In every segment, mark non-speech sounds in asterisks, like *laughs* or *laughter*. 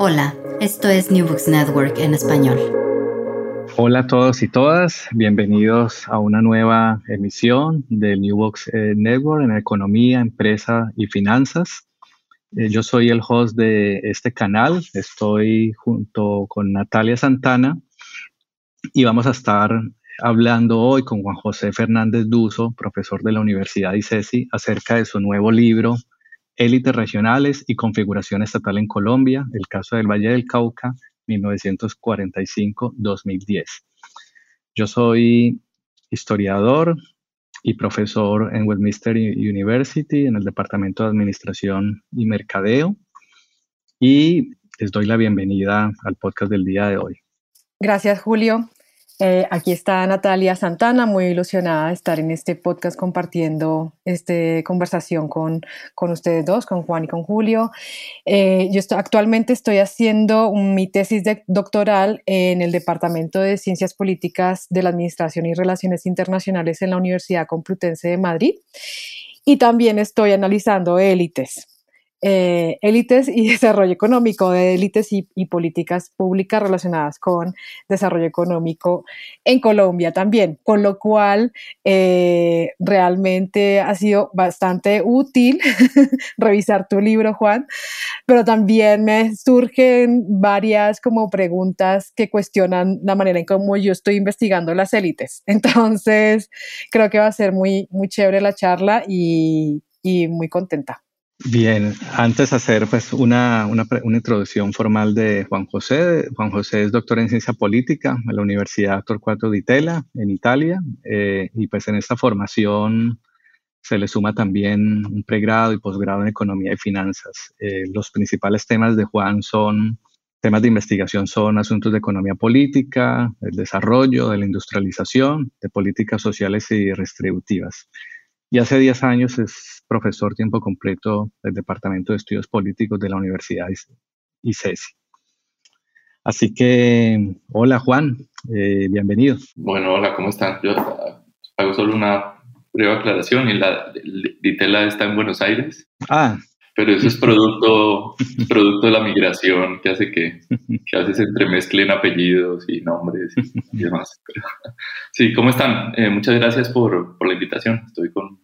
Hola, esto es New Books Network en español. Hola a todos y todas, bienvenidos a una nueva emisión del New Books eh, Network en economía, empresa y finanzas. Eh, yo soy el host de este canal, estoy junto con Natalia Santana y vamos a estar hablando hoy con Juan José Fernández Duso, profesor de la Universidad ICESI, acerca de su nuevo libro élites regionales y configuración estatal en Colombia, el caso del Valle del Cauca, 1945-2010. Yo soy historiador y profesor en Westminster University en el Departamento de Administración y Mercadeo y les doy la bienvenida al podcast del día de hoy. Gracias, Julio. Eh, aquí está Natalia Santana, muy ilusionada de estar en este podcast compartiendo esta conversación con, con ustedes dos, con Juan y con Julio. Eh, yo actualmente estoy haciendo mi tesis doctoral en el Departamento de Ciencias Políticas de la Administración y Relaciones Internacionales en la Universidad Complutense de Madrid. Y también estoy analizando élites, eh, élites y *laughs* desarrollo económico, de élites y, políticas públicas relacionadas con desarrollo económico en Colombia también, con lo cual eh, realmente ha sido bastante útil *laughs* revisar tu libro, Juan, pero también me surgen varias como preguntas que cuestionan la manera en cómo yo estoy investigando las élites. *laughs* Entonces, creo que va a ser muy, muy chévere la charla y muy contenta. Bien, antes hacer pues una, una, una, introducción formal de Juan José. Juan José es doctor en ciencia política en la Universidad Torcuato Di Tella en Italia eh, y pues en esta formación se le suma también un pregrado y posgrado en economía y finanzas. Eh, los principales temas de Juan son temas de investigación son asuntos de economía política, el desarrollo, de la industrialización, de políticas sociales y redistributivas y hace 10 años es profesor tiempo completo del Departamento de Estudios Políticos de la Universidad ICESI. Así que, hola Juan, eh, bienvenido. Bueno, hola, ¿cómo están? Yo hago solo una breve aclaración y la Ditela está en Buenos Aires. Ah, pero eso es *laughs* producto, producto de la migración que hace que, que a veces entremezclen apellidos y nombres y *laughs* demás. sí, ¿cómo están? Eh, muchas gracias por, por, la invitación. Estoy con,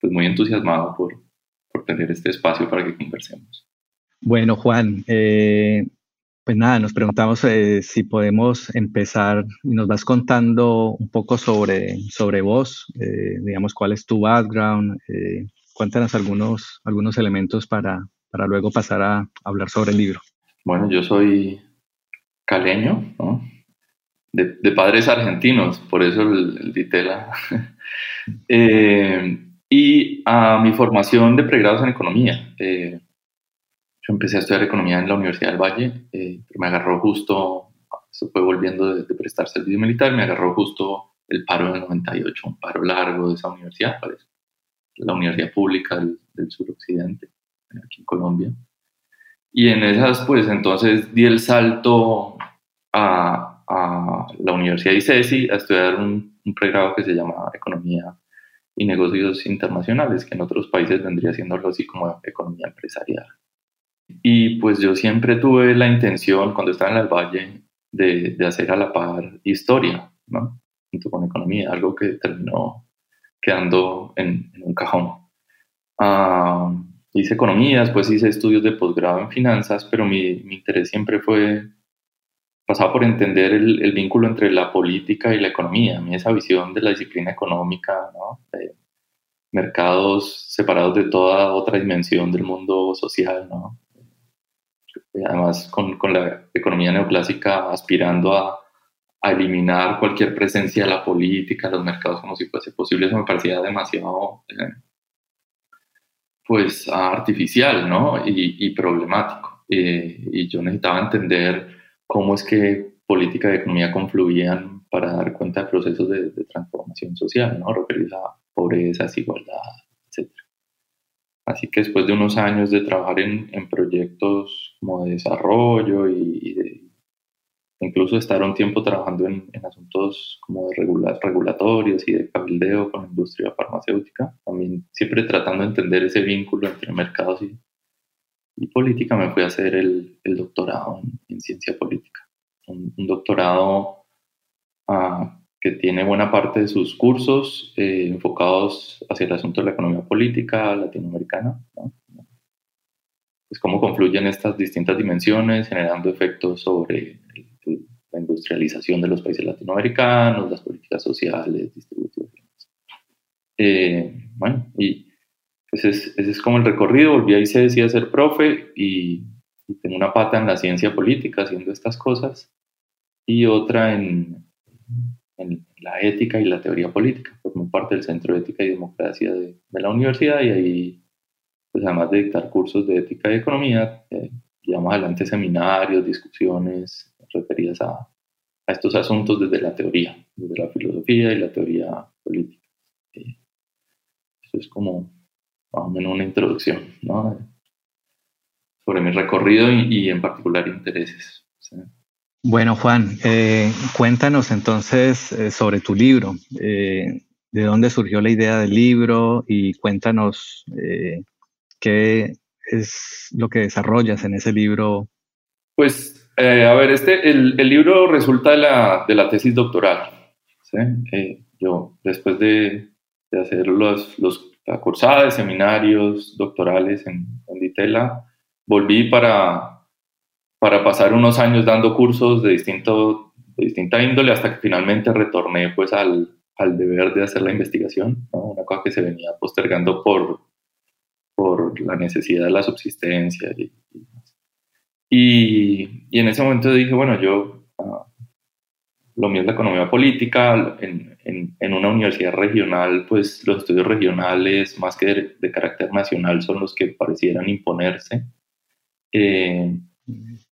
pues muy entusiasmado por, por tener este espacio para que conversemos. Bueno, Juan, eh, pues nada, nos preguntamos eh, si podemos empezar y nos vas contando un poco sobre, sobre vos, digamos, cuál es tu background, cuéntanos algunos, algunos elementos para, para luego pasar a hablar sobre el libro. Bueno, yo soy caleño, de, padres argentinos, por eso el, Ditela. *laughs* Eh, y a mi formación de pregrados en economía. Eh, yo empecé a estudiar economía en la Universidad del Valle, eh, pero me agarró justo, eso fue volviendo de, de, prestar servicio militar, me agarró justo el paro del 98, un paro largo de esa universidad, parece la Universidad Pública del, del Suroccidente, aquí en Colombia. Y en esas, pues entonces di el salto a, a la Universidad de ICESI a estudiar un, pregrado que se llama Economía y Negocios Internacionales, que en otros países vendría siendo algo así como Economía Empresarial. Y pues yo siempre tuve la intención, cuando estaba en el Valle, de, de hacer a la par historia, ¿no? Junto con economía, algo que terminó quedando en, en un cajón. Uh, hice economía, después hice estudios de posgrado en finanzas, pero mi, interés siempre fue, pasaba por entender el, vínculo entre la política y la economía, a mí esa visión de la disciplina económica, ¿no? de mercados separados de toda otra dimensión del mundo social, ¿no? además con la economía neoclásica aspirando a, a, eliminar cualquier presencia de la política, los mercados como si fuese posible, eso me parecía demasiado... Eh, pues artificial, ¿no? Y, y problemático. Eh, y yo necesitaba entender cómo es que política y economía confluían para dar cuenta de procesos de, transformación social, ¿no? Referidos a pobreza, desigualdad, etc. Así que después de unos años de trabajar en, proyectos como de desarrollo y, y incluso estar un tiempo trabajando en, en asuntos como de regula regulatorios y de cabildeo con la industria farmacéutica, también siempre tratando de entender ese vínculo entre mercados y, y política, me fui a hacer el, el doctorado en, en, ciencia política. Un, un doctorado uh, que tiene buena parte de sus cursos eh, enfocados hacia el asunto de la economía política latinoamericana. ¿no? Pues cómo confluyen estas distintas dimensiones generando efectos sobre industrialización de los países latinoamericanos, las políticas sociales, distributivas. Eh, bueno, y ese es, ese es, como el recorrido. Volví a ICESI a ser profe y, y, tengo una pata en la ciencia política haciendo estas cosas y otra en, en la ética y la teoría política. Formo parte del Centro de Ética y Democracia de, de, la universidad y ahí, pues además de dictar cursos de ética y economía, eh, llevamos adelante seminarios, discusiones referidas a, a, estos asuntos desde la teoría, desde la filosofía y la teoría política. Eh, eso es como más o menos una introducción ¿no? sobre mi recorrido y, y en particular intereses. ¿sí? Bueno, Juan, eh, cuéntanos entonces eh, sobre tu libro. Eh, ¿De dónde surgió la idea del libro? Y cuéntanos qué es lo que desarrollas en ese libro. Pues eh, a ver, este, el, el, libro resulta de la, de la tesis doctoral. ¿sí? Eh, yo, después de, de, hacer los, los, la cursada de seminarios doctorales en, en Ditela, volví para, para pasar unos años dando cursos de, distinto, de distinta índole hasta que finalmente retorné pues, al, al deber de hacer la investigación, ¿no? una cosa que se venía postergando por, por la necesidad de la subsistencia y, y y, y, en ese momento dije, bueno, yo, uh, lo mío es la economía política, en, en, en, una universidad regional, pues los estudios regionales, más que de, de carácter nacional, son los que parecieran imponerse. Eh,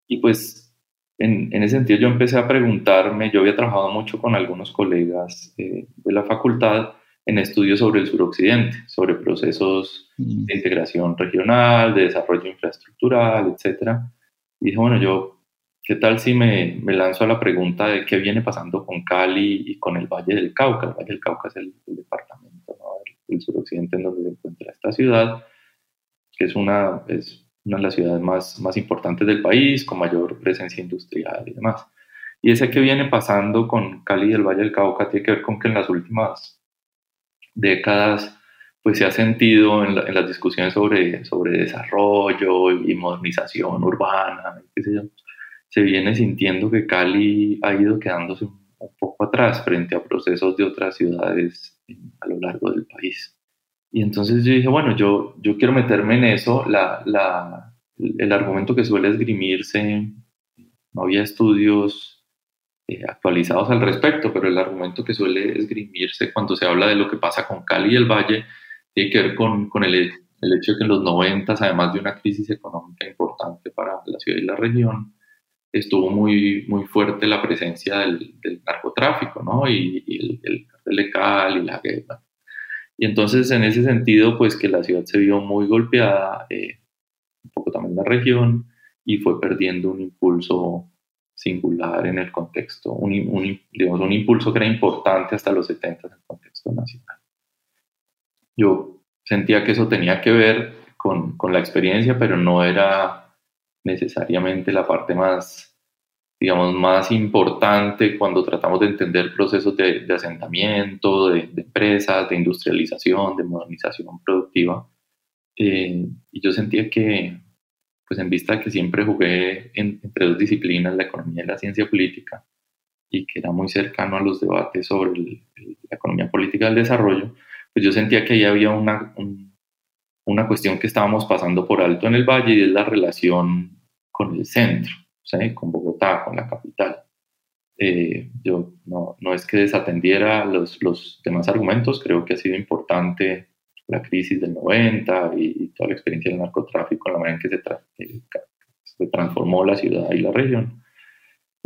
y pues en, en, ese sentido yo empecé a preguntarme, yo había trabajado mucho con algunos colegas eh, de la facultad en estudios sobre el suroccidente, sobre procesos de integración regional, de desarrollo infraestructural, etcétera y dije, bueno, yo, ¿qué tal si me, me, lanzo a la pregunta de qué viene pasando con Cali y con el Valle del Cauca? El Valle del Cauca es el, el departamento ¿no? del suroccidente en donde se encuentra esta ciudad, que es una, es una de las ciudades más, más importantes del país, con mayor presencia industrial y demás. Y ese que viene pasando con Cali y el Valle del Cauca tiene que ver con que en las últimas décadas pues se ha sentido en, la, en, las discusiones sobre, sobre desarrollo y modernización urbana, qué sé yo, se viene sintiendo que Cali ha ido quedándose un, un poco atrás frente a procesos de otras ciudades a lo largo del país. Y entonces yo dije, bueno, yo, yo quiero meterme en eso. La, la, el argumento que suele esgrimirse, no había estudios eh, actualizados al respecto, pero el argumento que suele esgrimirse cuando se habla de lo que pasa con Cali y el Valle tiene que ver con, con el, el, hecho de que en los 90, además de una crisis económica importante para la ciudad y la región, estuvo muy, muy fuerte la presencia del, del narcotráfico, ¿no? Y, y el, el cartel de Cali, la guerra. Y entonces, en ese sentido, pues que la ciudad se vio muy golpeada, eh, un poco también la región, y fue perdiendo un impulso singular en el contexto, un, digamos, un impulso que era importante hasta los 70 en el contexto nacional. Yo sentía que eso tenía que ver con, con la experiencia, pero no era necesariamente la parte más digamos, más importante cuando tratamos de entender procesos de, de asentamiento, de, empresas, de industrialización, de modernización productiva. Eh, y yo sentía que, pues en vista de que siempre jugué entre dos disciplinas, la economía y la ciencia política, y que era muy cercano a los debates sobre la economía política del desarrollo, pues yo sentía que ahí había una, una cuestión que estábamos pasando por alto en el valle y es la relación con el centro con Bogotá, con la capital. Eh, yo no, no, es que desatendiera los, los, demás argumentos, creo que ha sido importante la crisis del 90 y, toda la experiencia del narcotráfico, la manera en que se, se, transformó la ciudad y la región.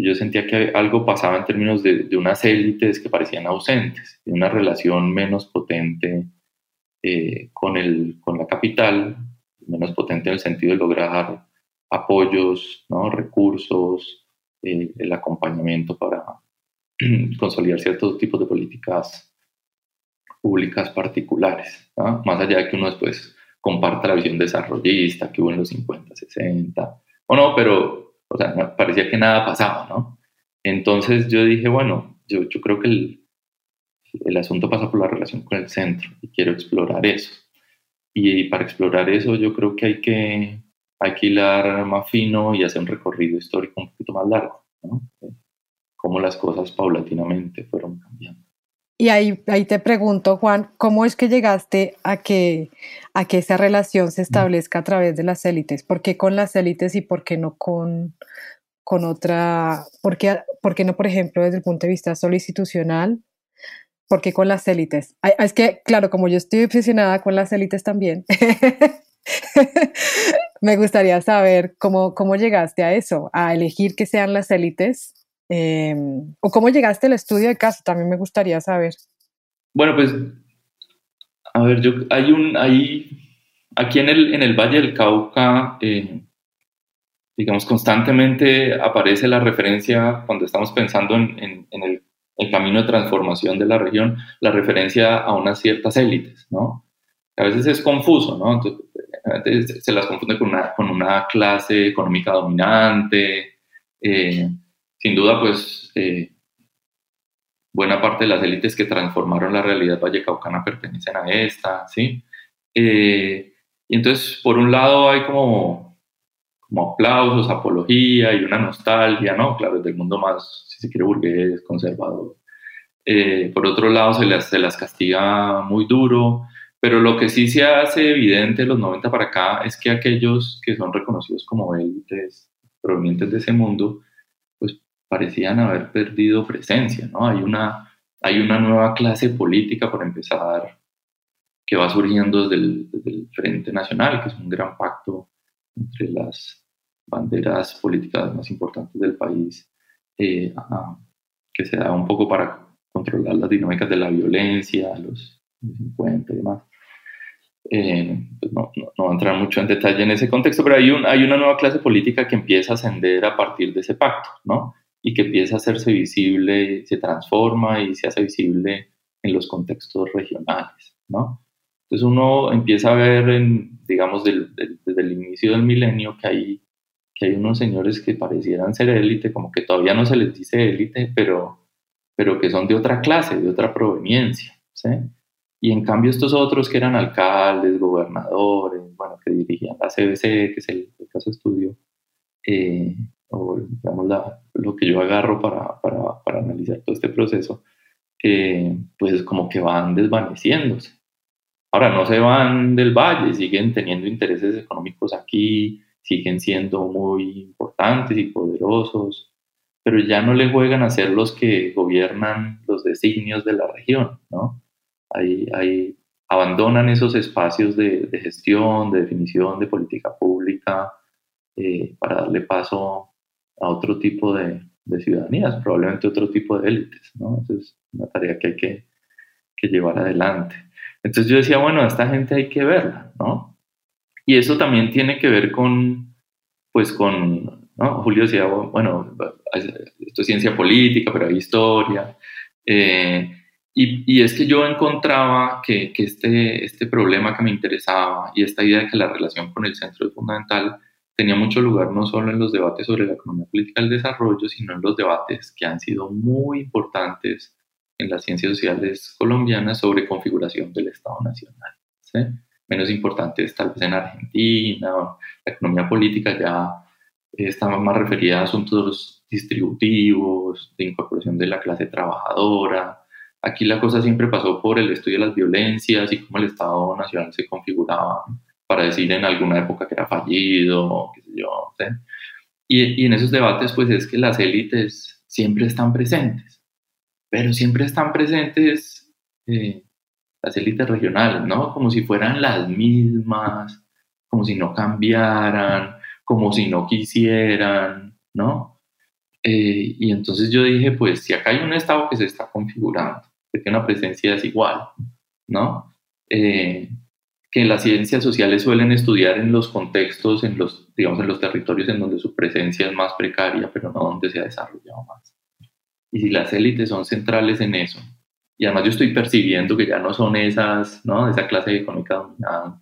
Yo sentía que algo pasaba en términos de, de unas élites que parecían ausentes, de una relación menos potente eh, con, el, con la capital, menos potente en el sentido de lograr apoyos, ¿no? recursos, eh, el acompañamiento para *clears throat* consolidar ciertos tipos de políticas públicas particulares, más allá de que uno después comparta la visión desarrollista que hubo en los 50, 60, o no, pero o sea, parecía que nada pasaba, ¿no? Entonces yo dije, bueno, yo, creo que el, el asunto pasa por la relación con el centro y quiero explorar eso. Y, para explorar eso yo creo que hay que hilar más fino y hacer un recorrido histórico un poquito más largo, ¿no? Cómo las cosas paulatinamente fueron cambiando. Y ahí, ahí te pregunto, Juan, ¿cómo es que llegaste a que, a que esa relación se establezca a través de las élites? ¿Por qué con las élites y por qué no con, con otra? ¿Por qué, ¿Por qué no, por ejemplo, desde el punto de vista solo institucional? ¿Por qué con las élites? Es que, claro, como yo estoy obsesionada con las élites también, *laughs* Me gustaría saber cómo, cómo llegaste a eso, a elegir que sean las élites, em, o cómo llegaste al estudio de caso, también me gustaría saber. Bueno, pues, a ver, yo, hay un, hay, aquí en el, en el Valle del Cauca, eh, digamos, constantemente aparece la referencia, cuando estamos pensando en, el, camino de transformación de la región, la referencia a unas ciertas élites, ¿no? A veces es confuso, ¿no? Entonces, se las confunde con una, con una clase económica dominante. Eh, sin duda, pues eh, buena parte de las élites que transformaron la realidad vallecaucana pertenecen a esta, ¿sí? Eh, y entonces, por un lado, hay como, como aplausos, apología y una nostalgia, ¿no? Claro, del mundo más, si se quiere, burgués, conservador. por otro lado, se las, se las castiga muy duro pero lo que sí se hace evidente de los 90 para acá es que aquellos que son reconocidos como élites provenientes de ese mundo, parecían haber perdido presencia, ¿no? Hay una, hay una nueva clase política, por empezar, que va surgiendo desde el, Frente Nacional, que es un gran pacto entre las banderas políticas más importantes del país, eh, que se da un poco para controlar las dinámicas de la violencia, los 50 y demás. Eh, pues no, no, voy a entrar mucho en detalle en ese contexto, pero hay, un, hay una nueva clase política que empieza a ascender a partir de ese pacto, ¿no? Y que empieza a hacerse visible, se transforma y se hace visible en los contextos regionales, ¿no? Entonces uno empieza a ver, en, digamos, desde el inicio del milenio que hay, que hay unos señores que parecieran ser élite, como que todavía no se les dice élite, pero, pero que son de otra clase, de otra proveniencia, ¿sí? Y en cambio estos otros que eran alcaldes, gobernadores, bueno, que dirigían la CBC, que es el, caso de estudio, eh, o digamos lo que yo agarro para, para, para analizar todo este proceso, eh, pues como que van desvaneciéndose. Ahora no se van del valle, siguen teniendo intereses económicos aquí, siguen siendo muy importantes y poderosos, pero ya no le juegan a ser los que gobiernan los designios de la región, ¿no? ahí, abandonan esos espacios de, gestión, de definición de política pública eh, para darle paso a otro tipo de, ciudadanías, probablemente otro tipo de élites, ¿no? es una tarea que hay que, llevar adelante. Entonces yo decía, bueno, a esta gente hay que verla, ¿no? Y eso también tiene que ver con, pues con, ¿no? Julio decía, bueno, esto es ciencia política, pero hay historia. Eh, y, y, es que yo encontraba que, que, este, este problema que me interesaba y esta idea de que la relación con el centro es fundamental tenía mucho lugar no solo en los debates sobre la economía política del desarrollo, sino en los debates que han sido muy importantes en las ciencias sociales colombianas sobre configuración del Estado Nacional. ¿sí? Menos importantes tal vez en Argentina, la economía política ya estaba más referida a asuntos distributivos, de incorporación de la clase trabajadora. Aquí la cosa siempre pasó por el estudio de las violencias y cómo el Estado Nacional se configuraba para decir en alguna época que era fallido, qué sé yo. Y, y, en esos debates, pues es que las élites siempre están presentes, pero siempre están presentes eh, las élites regionales, ¿no? Como si fueran las mismas, como si no cambiaran, como si no quisieran, ¿no? Eh, y entonces yo dije, pues si acá hay un Estado que se está configurando, que tiene una presencia desigual, ¿no? Eh, que las ciencias sociales suelen estudiar en los contextos, en los, digamos, en los territorios en donde su presencia es más precaria, pero no donde se ha desarrollado más. Y si las élites son centrales en eso, y además yo estoy percibiendo que ya no son esas, ¿no? Esa clase económica dominada,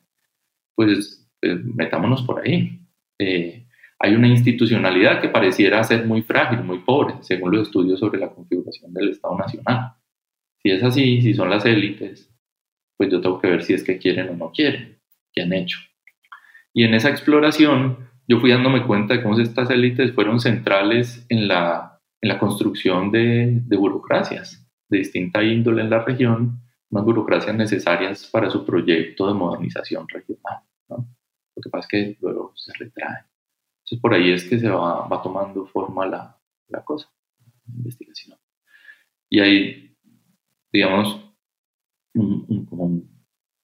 pues, pues metámonos por ahí. Eh, hay una institucionalidad que pareciera ser muy frágil, muy pobre, según los estudios sobre la configuración del Estado Nacional. Si es así, si son las élites, pues yo tengo que ver si es que quieren o no quieren, qué han hecho. Y en esa exploración yo fui dándome cuenta de cómo estas élites fueron centrales en la, en la construcción de, de burocracias de distinta índole en la región, unas burocracias necesarias para su proyecto de modernización regional. ¿no? Lo que pasa es que luego se retrae. Entonces por ahí es que se va, va tomando forma la, la cosa, la investigación. Y ahí, digamos,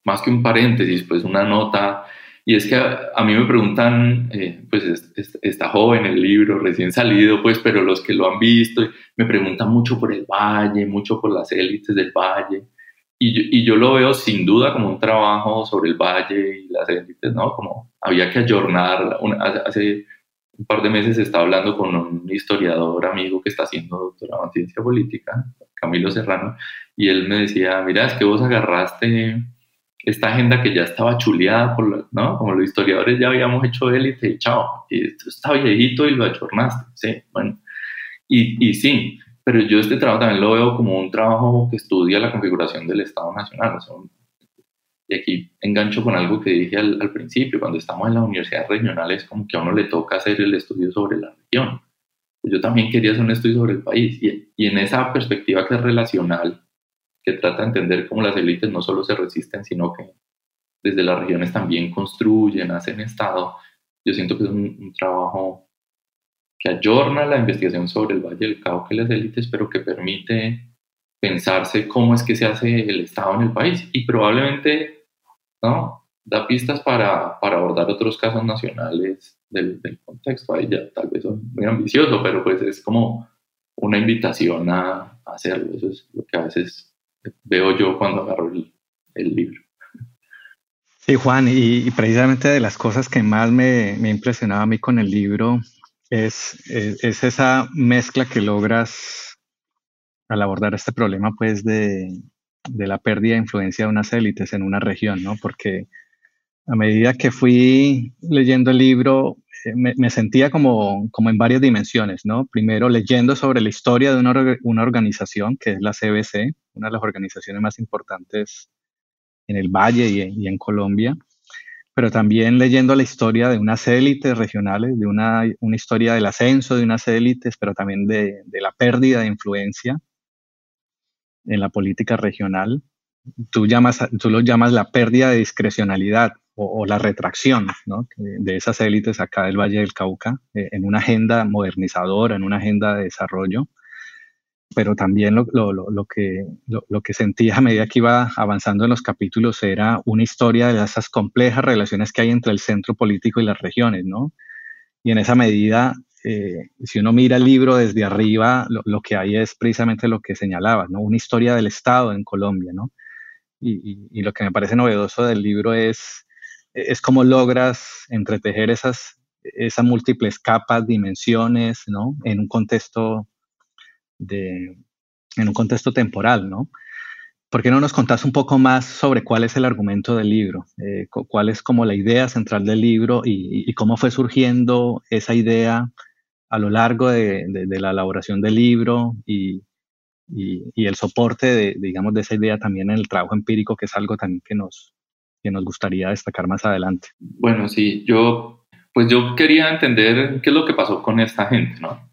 más que un paréntesis, pues una nota, y es que a, mí me preguntan, eh, pues está joven el libro, recién salido, pues, pero los que lo han visto, me preguntan mucho por el valle, mucho por las élites del valle, y yo, y yo, lo veo sin duda como un trabajo sobre el valle y las élites, ¿no? Como había que ayornar, hace un par de meses estaba hablando con un historiador amigo que está haciendo doctorado en ciencia política, Camilo Serrano, y él me decía, mira, es que vos agarraste esta agenda que ya estaba chuleada, por ¿no? Como los historiadores ya habíamos hecho élite y chao, y esto está viejito y lo achornaste, sí, bueno. Y, y sí, pero yo este trabajo también lo veo como un trabajo que estudia la configuración del Estado Nacional. y aquí engancho con algo que dije al, principio, cuando estamos en las universidades regionales, como que a uno le toca hacer el estudio sobre la región. Yo también quería hacer un estudio sobre el país y, y en esa perspectiva que es relacional, que trata de entender cómo las élites no solo se resisten, sino que desde las regiones también construyen, hacen Estado. Yo siento que es un, trabajo que ayorna la investigación sobre el Valle del Cauca y las élites, pero que permite pensarse cómo es que se hace el Estado en el país y probablemente ¿no? da pistas para, para abordar otros casos nacionales del, del, contexto. Ahí ya tal vez son muy ambicioso, pero pues es como una invitación a, a hacerlo. Eso es lo que a veces veo yo cuando agarro el, libro. Sí, Juan, y, precisamente de las cosas que más me, me impresionaba a mí con el libro es, es, esa mezcla que logras al abordar este problema, pues, de, de, la pérdida de influencia de unas élites en una región, ¿no? Porque a medida que fui leyendo el libro, me, sentía como, como en varias dimensiones, ¿no? Primero leyendo sobre la historia de una, organización que es la CBC, una de las organizaciones más importantes en el Valle y, en Colombia, pero también leyendo la historia de unas élites regionales, de una, una historia del ascenso de unas élites, pero también de, de, la pérdida de influencia en la política regional. Tú, llamas, tú lo llamas la pérdida de discrecionalidad, o, la retracción de esas élites acá del Valle del Cauca eh, en una agenda modernizadora, en una agenda de desarrollo, pero también lo, lo, lo que, lo, que sentía a medida que iba avanzando en los capítulos era una historia de esas complejas relaciones que hay entre el centro político y las regiones, ¿no? Y en esa medida, eh, si uno mira el libro desde arriba, lo, que hay es precisamente lo que señalabas, ¿no? Una historia del Estado en Colombia, ¿no? Y, y, lo que me parece novedoso del libro es es cómo logras entretejer esas, esas múltiples capas, dimensiones, ¿no? En un contexto de, en un contexto temporal, ¿no? ¿Por qué no nos contás un poco más sobre cuál es el argumento del libro? Eh, ¿Cuál es como la idea central del libro y, cómo fue surgiendo esa idea a lo largo de, la elaboración del libro y, el soporte de, digamos, de esa idea también en el trabajo empírico, que es algo también que nos, que nos gustaría destacar más adelante? Bueno, sí, yo, pues yo quería entender qué es lo que pasó con esta gente, ¿no?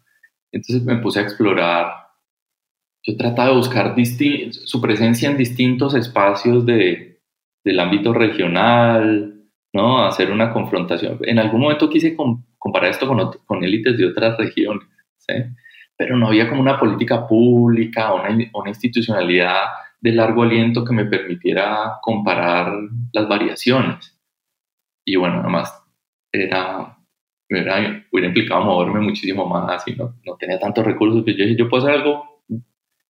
Entonces me puse a explorar yo trataba de buscar su presencia en distintos espacios de, del ámbito regional, ¿no? Hacer una confrontación. En algún momento quise comparar esto con, con élites de otras regiones, ¿sí? Pero no había como una política pública, una, una institucionalidad de largo aliento que me permitiera comparar las variaciones. Y bueno, además era, era, hubiera implicado moverme muchísimo más y no, no tenía tantos recursos. Yo dije, yo puedo hacer algo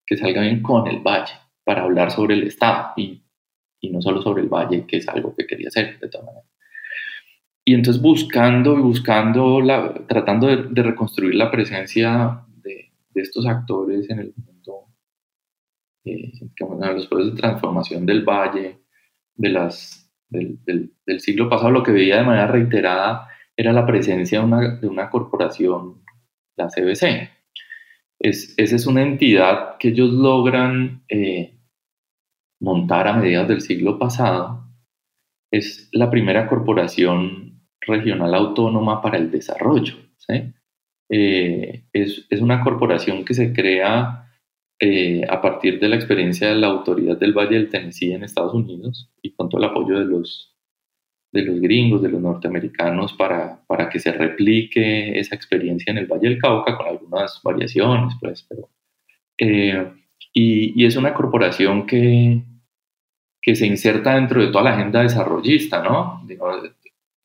que salga bien con el valle para hablar sobre el Estado y, y no solo sobre el valle, que es algo que quería hacer de todas maneras. Y entonces buscando y buscando, la, tratando de, reconstruir la presencia de, de, estos actores en el eh, los procesos de transformación del valle, de las, del, siglo pasado, lo que veía de manera reiterada era la presencia de una, de una corporación, la CBC, es, esa es una entidad que ellos logran eh, montar a mediados del siglo pasado. Es la primera corporación regional autónoma para el desarrollo. Eh, es, es, una corporación que se crea eh, a partir de la experiencia de la autoridad del Valle del Tennessee en Estados Unidos y con todo el apoyo de los de los gringos, de los norteamericanos, para, para que se replique esa experiencia en el Valle del Cauca con algunas variaciones, pues, pero... Eh, y, y, es una corporación que, que se inserta dentro de toda la agenda desarrollista, ¿no?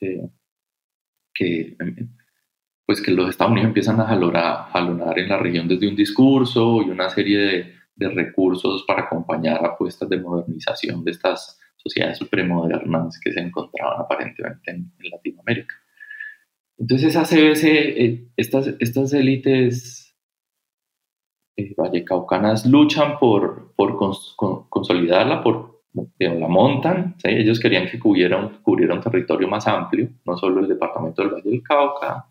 Eh, que, pues que los Estados Unidos empiezan a jalonar, en la región desde un discurso y una serie de, recursos para acompañar apuestas de modernización de estas sociedades premodernas que se encontraban aparentemente en, Latinoamérica. Entonces, esa CBC, eh, estas, estas élites eh, vallecaucanas luchan por, por consolidarla, por la montan. Ellos querían que cubriera un, cubriera un territorio más amplio, no solo el departamento del Valle del Cauca,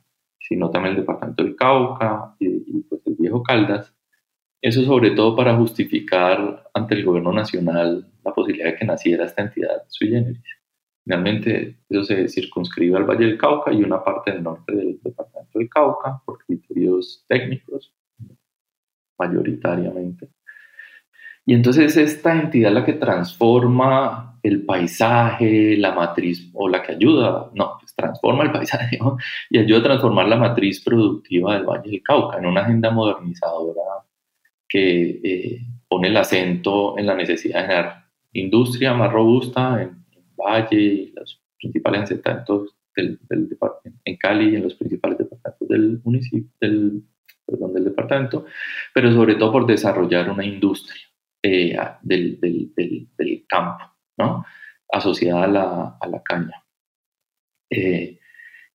sino también el departamento del Cauca y, y pues el viejo Caldas. Eso sobre todo para justificar ante el gobierno nacional la posibilidad de que naciera esta entidad sui generis. Finalmente, eso se circunscribe al Valle del Cauca y una parte del norte del departamento del Cauca por criterios técnicos, mayoritariamente. Y entonces esta entidad la que transforma el paisaje, la matriz, o la que ayuda, no, transforma el paisaje y ayuda a transformar la matriz productiva del Valle del Cauca en una agenda modernizadora que eh, pone el acento en la necesidad de generar industria más robusta en, Valle y los principales asentamientos del, del en Cali y en los principales departamentos del municipio, del, perdón, del departamento, pero sobre todo por desarrollar una industria eh, del, del, campo, ¿no? asociada a la, a la caña. Eh,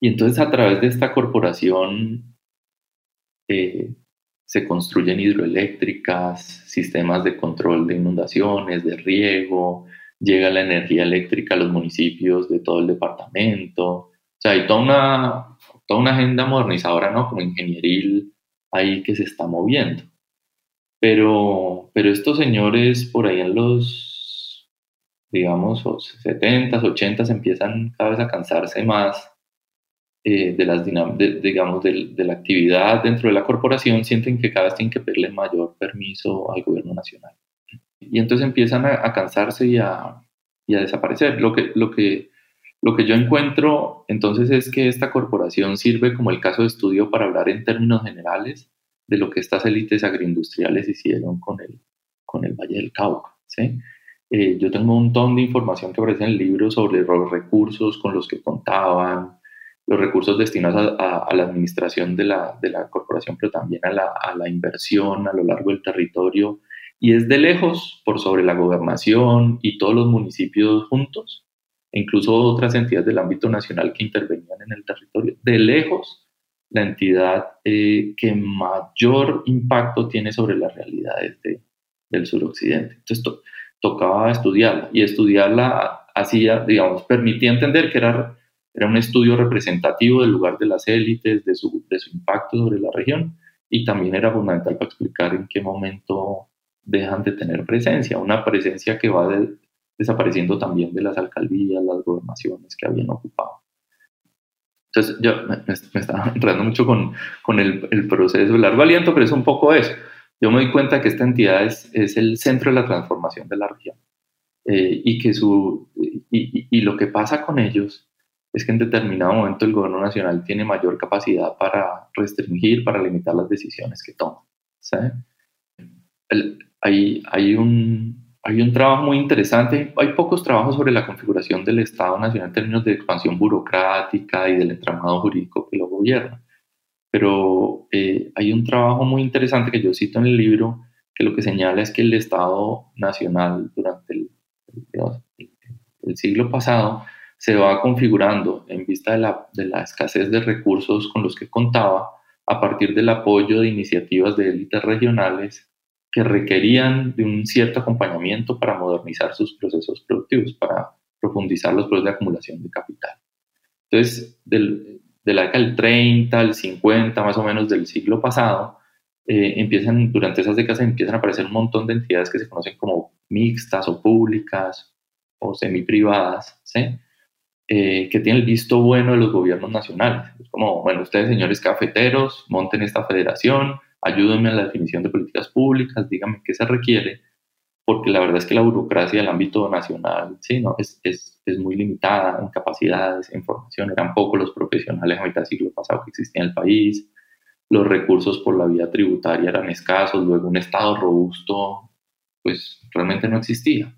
y entonces a través de esta corporación eh, se construyen hidroeléctricas, sistemas de control de inundaciones, de riego, llega la energía eléctrica a los municipios de todo el departamento. O sea, hay toda una, toda una agenda modernizadora, ¿no? Como ingenieril ahí que se está moviendo. Pero, pero estos señores por ahí en los, digamos, 70s, 80s empiezan cada vez a cansarse más eh, de las digamos, de, la actividad dentro de la corporación sienten que cada vez tienen que pedirle mayor permiso al gobierno nacional. Y entonces empiezan a, cansarse y a, y a, desaparecer. Lo que, lo, que, lo que yo encuentro entonces es que esta corporación sirve como el caso de estudio para hablar en términos generales de lo que estas élites agroindustriales hicieron con el, con el Valle del Cauca. ¿sí? Eh, yo tengo un montón de información que aparece en el libro sobre los recursos con los que contaban, los recursos destinados a, la administración de la, de la, corporación, pero también a la, a la, inversión a lo largo del territorio. Y es de lejos, por sobre la gobernación y todos los municipios juntos, e incluso otras entidades del ámbito nacional que intervenían en el territorio. De lejos, la entidad eh, que mayor impacto tiene sobre las realidades del suroccidente. Entonces tocaba estudiarla y estudiarla hacía, digamos, permitía entender que era, era un estudio representativo del lugar de las élites, de su, de su impacto sobre la región y también era fundamental para explicar en qué momento dejan de tener presencia, una presencia que va desapareciendo también de las alcaldías, las gobernaciones que habían ocupado. Entonces, yo me, estaba *laughs* enredando mucho con, con el, el, proceso de largo aliento, pero es un poco eso. Yo me doy cuenta que esta entidad es, el centro de la transformación de la región eh, y, que su, y, lo que pasa con ellos es que en determinado momento el gobierno nacional tiene mayor capacidad para restringir, para limitar las decisiones que toma. ¿sí? Hay, hay, un, hay un trabajo muy interesante, hay pocos trabajos sobre la configuración del Estado Nacional en términos de expansión burocrática y del entramado jurídico que lo gobierna, pero eh, hay un trabajo muy interesante que yo cito en el libro que lo que señala es que el Estado Nacional durante el, el, siglo pasado se va configurando en vista de la, de la escasez de recursos con los que contaba a partir del apoyo de iniciativas de élites regionales que requerían de un cierto acompañamiento para modernizar sus procesos productivos, para profundizar los procesos de acumulación de capital. Entonces, del, de la década del 30 al 50, más o menos del siglo pasado, eh, empiezan, durante esas décadas empiezan a aparecer un montón de entidades que se conocen como mixtas o públicas o semi-privadas, ¿sí? Eh, que tienen el visto bueno de los gobiernos nacionales. Es como, bueno, ustedes señores cafeteros, monten esta federación, ayúdenme a la definición de políticas públicas, díganme qué se requiere, porque la verdad es que la burocracia del ámbito nacional sí, ¿no? es, es, es muy limitada en capacidades, en formación, eran pocos los profesionales a mitad del siglo pasado que existían en el país, los recursos por la vía tributaria eran escasos, luego un Estado robusto, pues realmente no existía.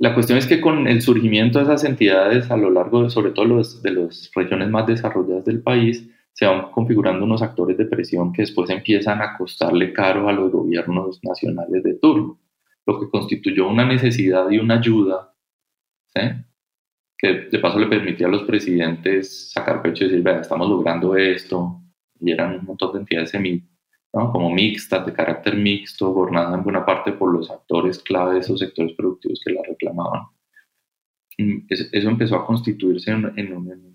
La cuestión es que con el surgimiento de esas entidades a lo largo de, sobre todo los, de las regiones más desarrolladas del país, se van configurando unos actores de presión que después empiezan a costarle caro a los gobiernos nacionales de turno, lo que constituyó una necesidad y una ayuda, que de paso le permitía a los presidentes sacar pecho y decir, vea, estamos logrando esto, y eran un montón de entidades semi, como mixtas, de carácter mixto, gobernadas en buena parte por los actores clave de esos sectores productivos que la reclamaban. Eso empezó a constituirse en, en, un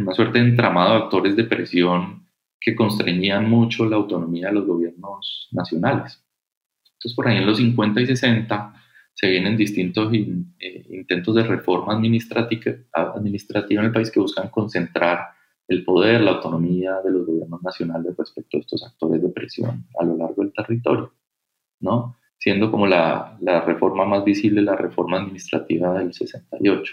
una suerte de entramado de actores de presión que constreñían mucho la autonomía de los gobiernos nacionales. Entonces, por ahí en los 50 y 60 se vienen distintos eh, intentos de reforma administrativa, en el país que buscan concentrar el poder, la autonomía de los gobiernos nacionales respecto a estos actores de presión a lo largo del territorio, ¿no? siendo como la, la reforma más visible la reforma administrativa del 68.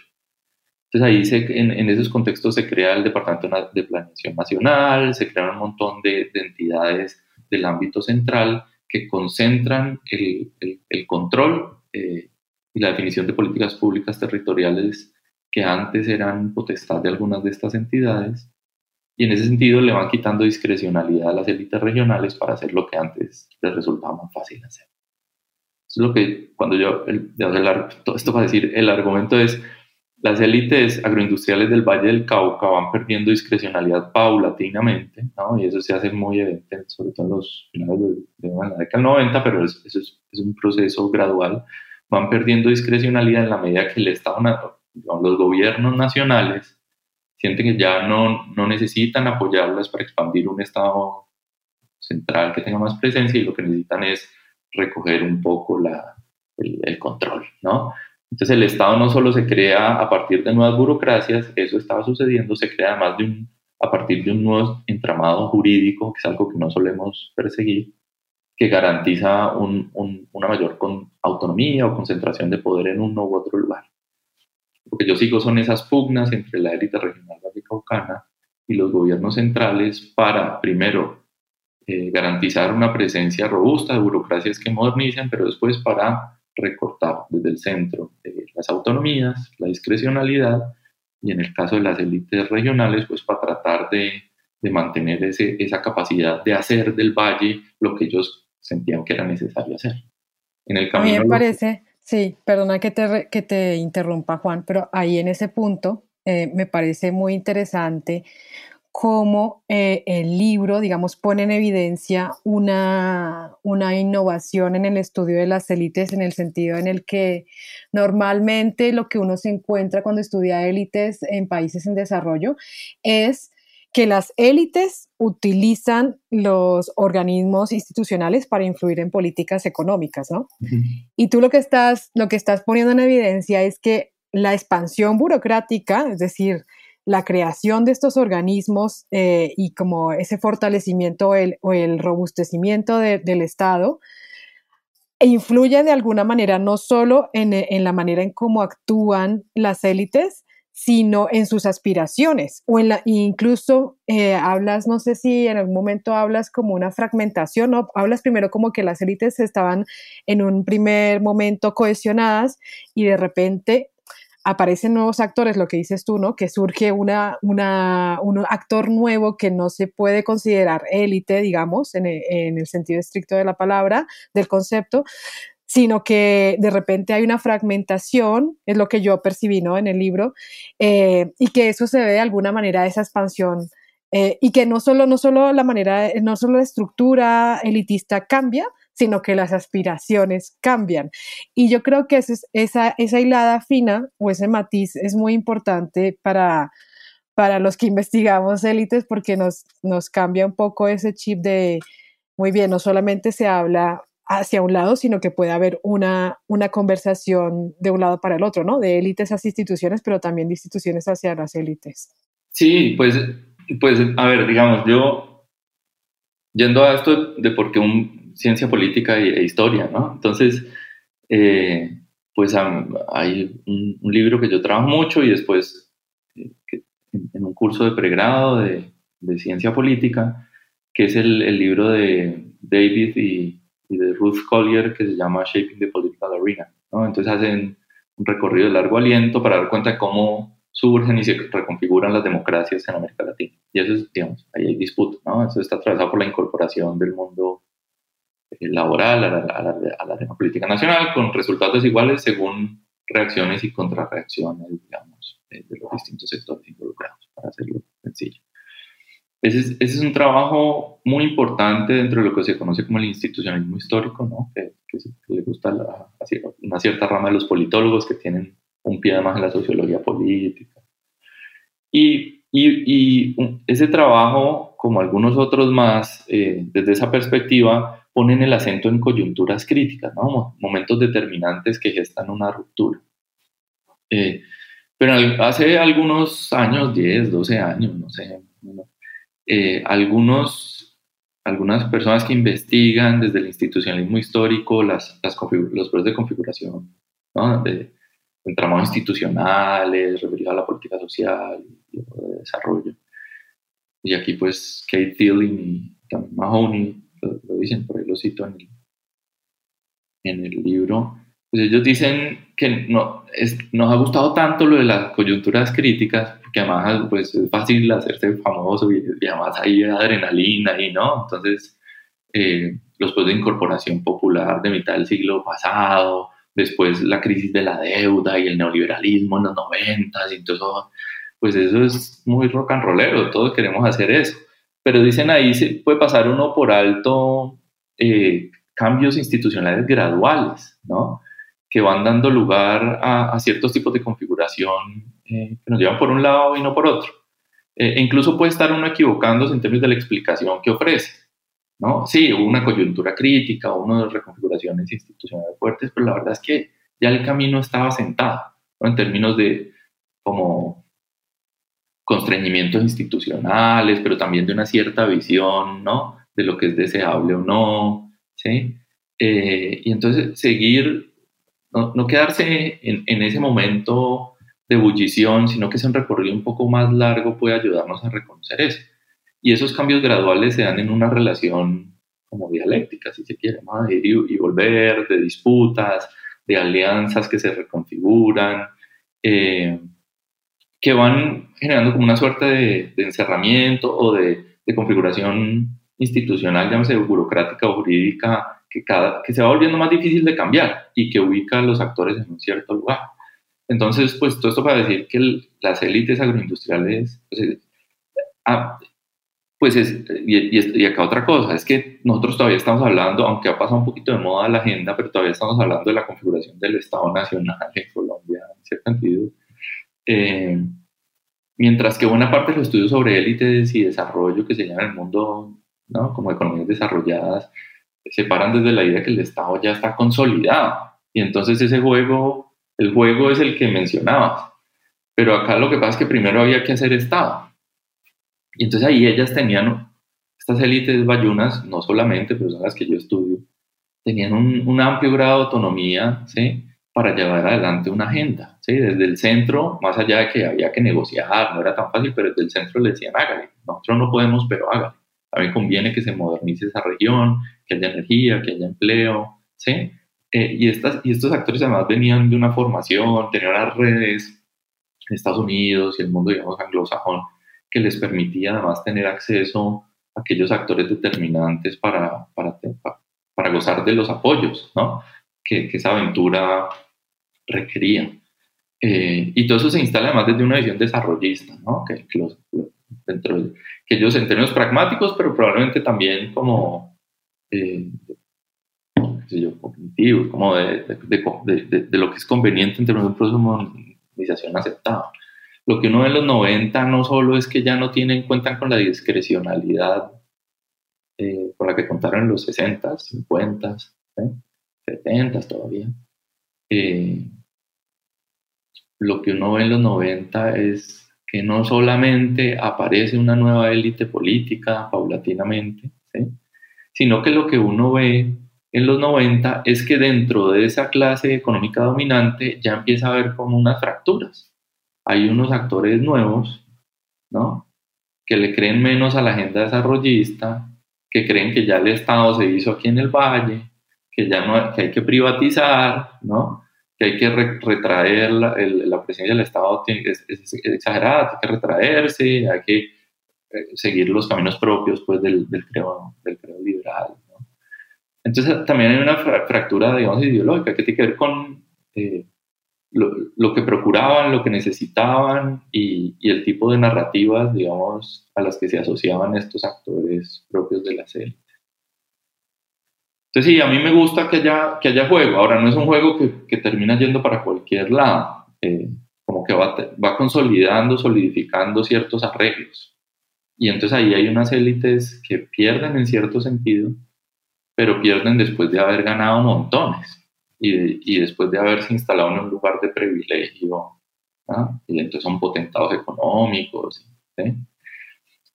Entonces ahí en, en, esos contextos se crea el Departamento de Planeación Nacional, se crean un montón de, entidades del ámbito central que concentran el, el, control eh, y la definición de políticas públicas territoriales que antes eran potestad de algunas de estas entidades y en ese sentido le van quitando discrecionalidad a las élites regionales para hacer lo que antes les resultaba más fácil hacer. Eso es lo que cuando yo, el, todo esto para decir, el argumento es, las élites agroindustriales del Valle del Cauca van perdiendo discrecionalidad paulatinamente, ¿no? y eso se hace muy evidente, sobre todo en los finales de, la década del 90, pero eso es, es, un proceso gradual. Van perdiendo discrecionalidad en la medida que el Estado, los gobiernos nacionales sienten que ya no, no necesitan apoyarlas para expandir un Estado central que tenga más presencia y lo que necesitan es recoger un poco la, el, el control, ¿no? Entonces el Estado no solo se crea a partir de nuevas burocracias, eso estaba sucediendo, se crea además de un, a partir de un nuevo entramado jurídico, que es algo que no solemos perseguir, que garantiza una mayor autonomía o concentración de poder en uno u otro lugar. Lo que yo sigo son esas pugnas entre la élite regional caucana y los gobiernos centrales para, primero, eh, garantizar una presencia robusta de burocracias que modernicen, pero después para recortar desde el centro eh, las autonomías, la discrecionalidad y en el caso de las élites regionales, pues para tratar de, de mantener ese, esa capacidad de hacer del valle lo que ellos sentían que era necesario hacer. En el camino, a mí me parece, Sí, perdona que te, que te interrumpa, Juan, pero ahí en ese punto eh, me parece muy interesante cómo eh, el libro, digamos, pone en evidencia una, una innovación en el estudio de las élites en el sentido en el que normalmente lo que uno se encuentra cuando estudia élites en países en desarrollo es que las élites utilizan los organismos institucionales para influir en políticas económicas, ¿no? Y tú lo que, estás, lo que estás poniendo en evidencia es que la expansión burocrática, es decir, la creación de estos organismos eh, y como ese fortalecimiento o el robustecimiento del Estado, influye de alguna manera no solo en, la manera en cómo actúan las élites, sino en sus aspiraciones o incluso eh, hablas, no sé si en algún momento hablas como una fragmentación, ¿no? hablas primero como que las élites estaban en un primer momento cohesionadas y de repente aparecen nuevos actores, lo que dices tú, ¿no? Que surge una, un actor nuevo que no se puede considerar élite, digamos, en en el sentido estricto de la palabra, del concepto, sino que de repente hay una fragmentación, es lo que yo percibí ¿no? en el libro, eh, y que eso se ve de alguna manera, esa expansión, eh, y que no solo, no solo la manera, no solo la estructura elitista cambia, sino que las aspiraciones cambian. Y yo creo que esa, esa, esa hilada fina o ese matiz es muy importante para, para los que investigamos élites porque nos, nos cambia un poco ese chip de, muy bien, no solamente se habla hacia un lado, sino que puede haber una, una conversación de un lado para el otro, ¿no? De élites hacia instituciones, pero también de instituciones hacia las élites. Sí, pues, pues, a ver, digamos, yo, yendo a esto de por qué un, ciencia política e, historia, ¿no? Entonces, eh, pues hay un, libro que yo trabajo mucho y después eh, en, un curso de pregrado de, de ciencia política, que es el, el libro de David y y de Ruth Collier que se llama Shaping the Political Arena. ¿no? Entonces hacen un recorrido de largo aliento para dar cuenta de cómo surgen y se reconfiguran las democracias en América Latina. Y eso es, digamos, ahí hay disputa, ¿no? Eso está atravesado por la incorporación del mundo laboral a la, a, la, a la, política nacional con resultados desiguales según reacciones y contrarreacciones, digamos, de los distintos sectores involucrados, para hacerlo sencillo. Ese es, un trabajo muy importante dentro de lo que se conoce como el institucionalismo histórico, ¿no? que, le gusta una cierta rama de los politólogos que tienen un pie además en la sociología política. Y, y, ese trabajo, como algunos otros más, eh, desde esa perspectiva, ponen el acento en coyunturas críticas, ¿no? momentos determinantes que gestan una ruptura. Eh, pero hace algunos años, 10, 12 años, no sé, eh, algunos, algunas personas que investigan desde el institucionalismo histórico las, los procesos de configuración ¿no? de, tramos institucionales, referidos a la política social y de desarrollo. Y aquí pues Kate Thielen y también Mahoney lo, dicen, por lo cito en el, en el libro, pues ellos dicen que no, es, nos ha gustado tanto lo de las coyunturas críticas, porque además pues, es fácil hacerse famoso y, además hay adrenalina y no. Entonces, eh, los procesos de incorporación popular de mitad del siglo pasado, después la crisis de la deuda y el neoliberalismo en los noventas, y entonces, pues eso es muy rock and rollero, todos queremos hacer eso. Pero dicen ahí se puede pasar uno por alto eh, cambios institucionales graduales, ¿no? que van dando lugar a, ciertos tipos de configuración eh, que nos llevan por un lado y no por otro. Eh, e incluso puede estar uno equivocándose en términos de la explicación que ofrece. ¿no? Sí, hubo una coyuntura crítica, hubo de reconfiguraciones institucionales fuertes, pero la verdad es que ya el camino estaba sentado en términos de como constreñimientos institucionales, pero también de una cierta visión ¿no? De lo que es deseable o no. ¿sí? Eh, y entonces seguir no, quedarse en, ese momento de ebullición, sino que sea un recorrido un poco más largo puede ayudarnos a reconocer eso. Y esos cambios graduales se dan en una relación como dialéctica, si se quiere, de ir y, volver, de disputas, de alianzas que se reconfiguran, eh, que van generando como una suerte de, encerramiento o de configuración institucional, llámese burocrática o jurídica, que, cada, que se va volviendo más difícil de cambiar y que ubica a los actores en un cierto lugar. Entonces, pues todo esto para decir que las élites agroindustriales, pues, ah, pues es, y, y, acá otra cosa, es que nosotros todavía estamos hablando, aunque ha pasado un poquito de moda la agenda, pero todavía estamos hablando de la configuración del Estado Nacional en Colombia, en cierto sentido. Eh, mientras que buena parte de los estudios sobre élites y desarrollo que se llaman en el mundo, ¿no? como economías desarrolladas, se paran desde la idea que el Estado ya está consolidado. Y entonces ese juego, el juego es el que mencionabas. Pero acá lo que pasa es que primero había que hacer Estado. Y entonces ahí ellas tenían, estas élites bayunas, no solamente, pero son las que yo estudio, tenían un, amplio grado de autonomía, ¿sí? Para llevar adelante una agenda, ¿sí? Desde el centro, más allá de que había que negociar, no era tan fácil, pero desde el centro le decían, hágale, nosotros no podemos, pero hágale. Mí conviene que se modernice esa región, que haya energía, que haya empleo, ¿sí? Eh, y, estas, y estos actores además venían de una formación, tenían las redes en Estados Unidos y el mundo, digamos, anglosajón, que les permitía además tener acceso a aquellos actores determinantes para, para, para gozar de los apoyos ¿no? que, que esa aventura requería. Eh, y todo eso se instala además desde una visión desarrollista, ¿no? que, que, los, dentro que ellos en términos pragmáticos, pero probablemente también como, eh, sé yo, cognitivos, como de, de, de, lo que es conveniente en términos de un proceso de modernización aceptado lo que uno ve en los 90 no solo es que ya no tienen cuenta con la discrecionalidad eh, con la que contaron en los 60, 50, 70 todavía. Eh, lo que uno ve en los 90 es que no solamente aparece una nueva élite política paulatinamente, sino que lo que uno ve en los 90 es que dentro de esa clase económica dominante ya empieza a haber como unas fracturas hay unos actores nuevos, ¿no? Que le creen menos a la agenda desarrollista, que creen que ya el Estado se hizo aquí en el Valle, que ya no que hay que privatizar, ¿no? Que hay que retraer la, la, presencia del Estado es, exagerada, hay que retraerse, hay que eh, seguir los caminos propios pues, del, del, creo, del creo liberal. ¿no? Entonces también hay una fractura, digamos, ideológica que tiene que ver con eh, lo, que procuraban, lo que necesitaban y, el tipo de narrativas, digamos, a las que se asociaban estos actores propios de la serie. Entonces sí, a mí me gusta que haya, que haya juego. Ahora, no es un juego que, que termina yendo para cualquier lado, eh, como que va, va consolidando, solidificando ciertos arreglos. Y entonces ahí hay unas élites que pierden en cierto sentido, pero pierden después de haber ganado montones y, después de haberse instalado en un lugar de privilegio, y entonces son potentados económicos.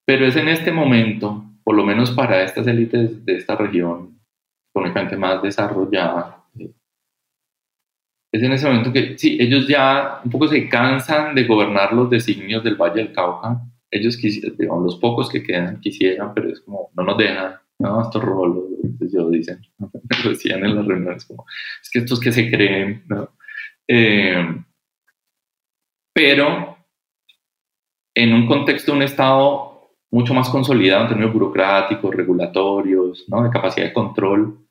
Pero es en este momento, por lo menos para estas élites de esta región económicamente más desarrollada, eh, es en ese momento que sí, ellos ya un poco se cansan de gobernar los designios del Valle del Cauca. Ellos, digamos, los pocos que quedan quisieran, pero es como no nos dejan no, estos rolos, yo dicen, *laughs* decían en las reuniones, como, es que estos que se creen, ¿no? Eh, pero en un contexto de un Estado mucho más consolidado en términos burocráticos, regulatorios, ¿no? de capacidad de control,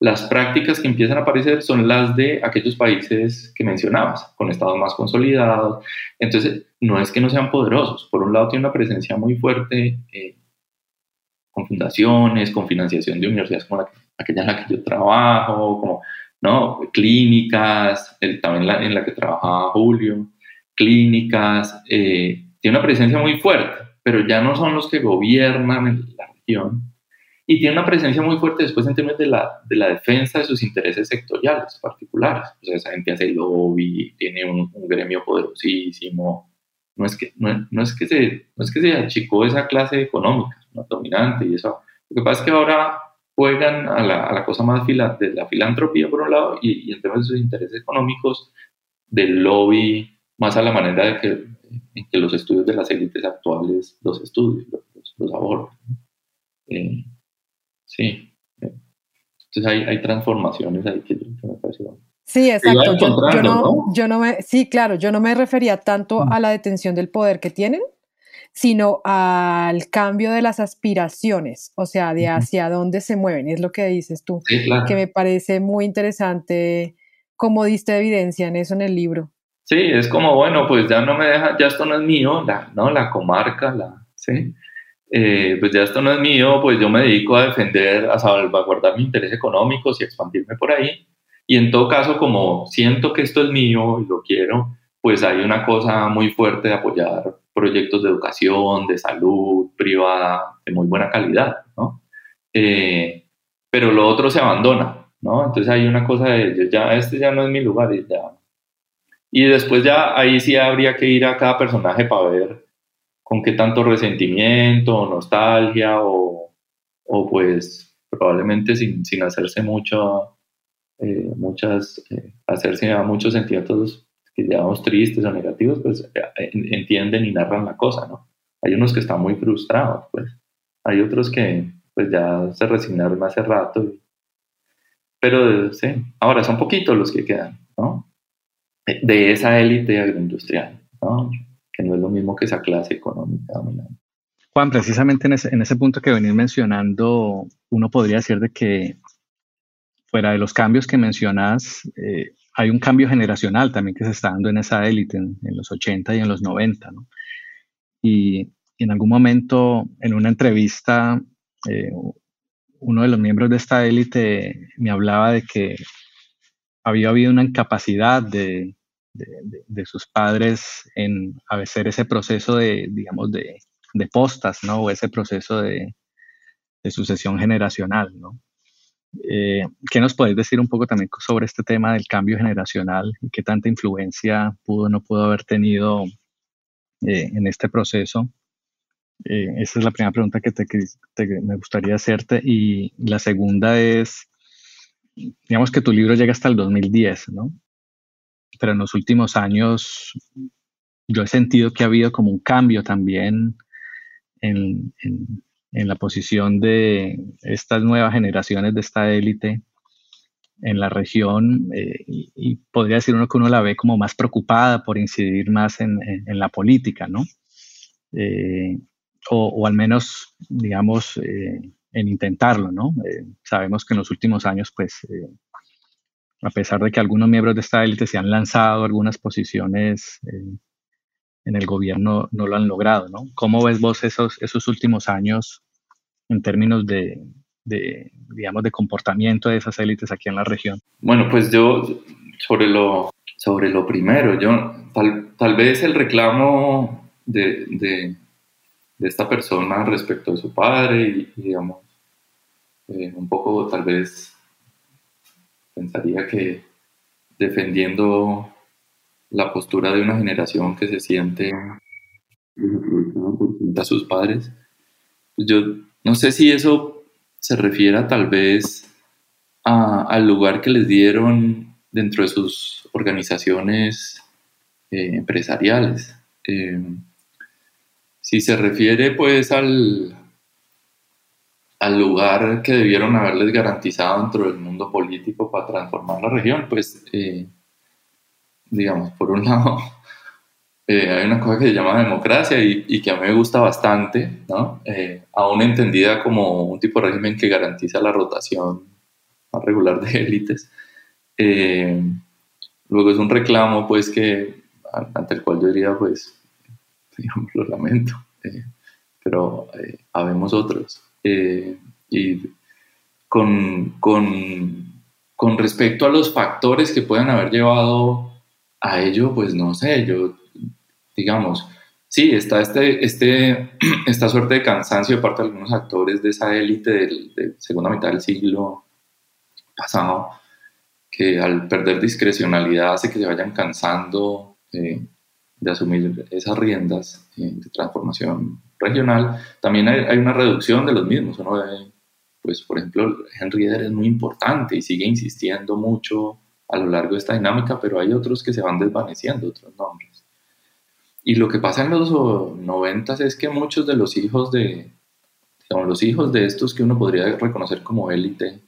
las prácticas que empiezan a aparecer son las de aquellos países que mencionabas, con estados más consolidados. Entonces, no es que no sean poderosos. Por un lado, tiene una presencia muy fuerte eh, con fundaciones, con financiación de universidades como la, aquella en la que yo trabajo, ¿no? clínicas, también la, en la que trabajaba Julio, clínicas, eh, tiene una presencia muy fuerte, pero ya no son los que gobiernan la región, y tiene una presencia muy fuerte después en términos de la, de la defensa de sus intereses sectoriales particulares. O sea, esa gente hace lobby, tiene un, un gremio poderosísimo. No es, que, no, no, es que se, no es que se achicó esa clase económica, dominante y eso. Lo que pasa es que ahora juegan a la, a la cosa más fila, de la filantropía por un lado y, en términos de sus intereses económicos, del lobby, más a la manera de que, en que los estudios de las élites actuales los estudios, los, los. Eh, sí. Entonces hay, hay, transformaciones ahí que, me pareció. Sí, exacto. Yo, no, yo no me, sí, claro, yo no me refería tanto mm. a la detención del poder que tienen, sino al cambio de las aspiraciones, o sea, de hacia dónde se mueven, es lo que dices tú, que me parece muy interesante cómo diste evidencia en eso en el libro. Sí, es como, bueno, pues ya no me deja, ya esto no es mío, la, ¿no? La comarca, la, ¿sí? Eh, pues ya esto no es mío, pues yo me dedico a defender, a salvaguardar mis intereses económicos y expandirme por ahí. Y en todo caso, como siento que esto es mío y lo quiero, pues hay una cosa muy fuerte de apoyar proyectos de educación, de salud privada, de muy buena calidad, ¿no? Eh, pero lo otro se abandona, ¿no? Entonces hay una cosa de, ya, este ya no es mi lugar y ya. Y después ya ahí sí habría que ir a cada personaje para ver con qué tanto resentimiento, nostalgia o, o pues probablemente sin, sin hacerse mucho, eh, muchas, eh, hacerse a muchos sentimientos que llamamos tristes o negativos, pues eh, entienden y narran la cosa, ¿no? Hay unos que están muy frustrados, pues. Hay otros que pues ya se resignaron hace rato. Pero sí, ahora son poquitos los que quedan, ¿no? De esa élite agroindustrial, ¿no? Que no es lo mismo que esa clase económica dominante. Juan, precisamente en ese, punto que venís mencionando, uno podría decir de que fuera de los cambios que mencionas, eh, hay un cambio generacional también que se está dando en esa élite, en, los 80 y en los 90, ¿no? Y, en algún momento, en una entrevista, eh, uno de los miembros de esta élite me hablaba de que había habido una incapacidad de, de, sus padres en hacer ese proceso de, digamos, de, postas, ¿no? O ese proceso de, sucesión generacional, ¿no? Eh, ¿Qué nos podéis decir un poco también sobre este tema del cambio generacional y qué tanta influencia pudo o no pudo haber tenido eh, en este proceso? Eh, esa es la primera pregunta que, me gustaría hacerte. Y la segunda es, digamos que tu libro llega hasta el 2010, ¿no? Pero en los últimos años yo he sentido que ha habido como un cambio también en en la posición de estas nuevas generaciones de esta élite en la región eh, y, podría decir uno que uno la ve como más preocupada por incidir más en, la política, ¿no? Eh, o, al menos, digamos, eh, en intentarlo, ¿no? sabemos que en los últimos años, pues, a pesar de que algunos miembros de esta élite se han lanzado algunas posiciones en el gobierno no lo han logrado, ¿no? ¿Cómo ves vos esos, esos últimos años en términos de, digamos, de comportamiento de esas élites aquí en la región? Bueno, pues yo, sobre lo, sobre lo primero, yo, tal, vez el reclamo de, de, esta persona respecto de su padre y, digamos, eh, un poco tal vez pensaría que defendiendo la postura de una generación que se siente a sus padres. Yo no sé si eso se refiere tal vez al lugar que les dieron dentro de sus organizaciones eh, empresariales. Eh, si se refiere pues al, al lugar que debieron haberles garantizado dentro del mundo político para transformar la región, pues eh, digamos, por un *laughs* lado, eh, hay una cosa que se llama democracia y, que a mí me gusta bastante, ¿no? Eh, aún entendida como un tipo de régimen que garantiza la rotación más regular de élites. Eh, luego es un reclamo, pues, que ante el cual yo diría, pues, *laughs* digamos, lo lamento, pero habemos otros. Y con, con, con respecto a los factores que puedan haber llevado a ello, pues no sé, yo, digamos, sí, está este, este, *clears throat* esta suerte de cansancio de parte de algunos actores de esa élite de segunda mitad del siglo pasado, que al perder discrecionalidad hace que se vayan cansando eh, de asumir esas riendas eh, de transformación regional. También hay, una reducción de los mismos. Uno pues, por ejemplo, Henry Eder es muy importante y sigue insistiendo mucho a lo largo de esta dinámica, pero hay otros que se van desvaneciendo, otros nombres. Y lo que pasa en los noventas es que muchos de los hijos de, digamos, los hijos de estos que uno podría reconocer como élite,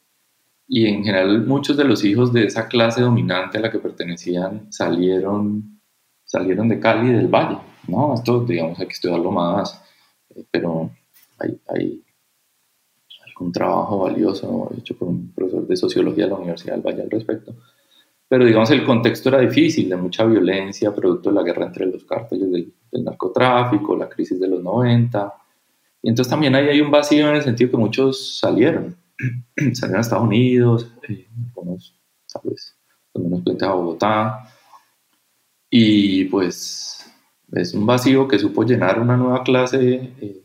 y en general muchos de los hijos de esa clase dominante a la que pertenecían salieron, salieron de Cali y del Valle, no, esto, digamos, hay que estudiarlo más, pero hay, hay algún trabajo valioso hecho por un profesor de sociología de la Universidad del Valle al respecto. Pero, digamos, el contexto era difícil, de mucha violencia, producto de la guerra entre los cárteles del, del narcotráfico, la crisis de los 90. Y entonces también ahí hay un vacío en el sentido que muchos salieron, *clears throat* salieron a Estados Unidos, eh, algunos, tal vez, menos a Bogotá, y pues es un vacío que supo llenar una nueva clase eh,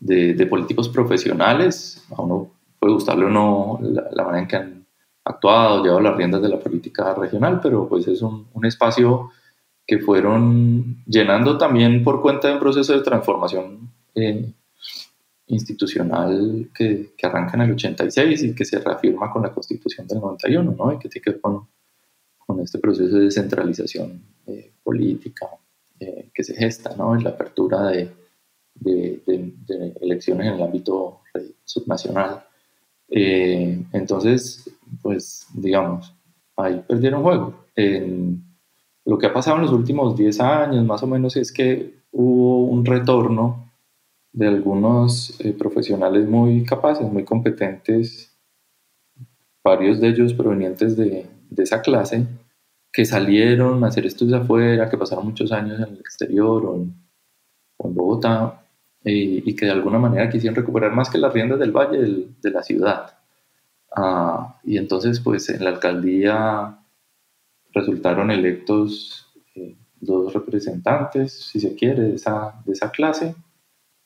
de, políticos profesionales. A uno puede gustarle o no la, manera en que han actuado, llevado las riendas de la política regional, pero pues es un, espacio que fueron llenando también por cuenta de un proceso de transformación eh, institucional que, arranca en el 86 y que se reafirma con la constitución del 91, ¿no? y que tiene que ver con, con este proceso de descentralización eh, política eh, que se gesta, ¿no? En la apertura de, de, elecciones en el ámbito subnacional. Eh, entonces, pues, digamos, ahí perdieron juego. lo que ha pasado en los últimos 10 años, más o menos, es que hubo un retorno de algunos profesionales muy capaces, muy competentes, varios de ellos provenientes de, de esa clase que salieron a hacer estudios afuera, que pasaron muchos años en el exterior o en, Bogotá y, que de alguna manera quisieron recuperar más que las riendas del valle de la ciudad. Ah, y entonces, pues en la alcaldía resultaron electos eh, dos representantes, si se quiere, de esa, de esa clase,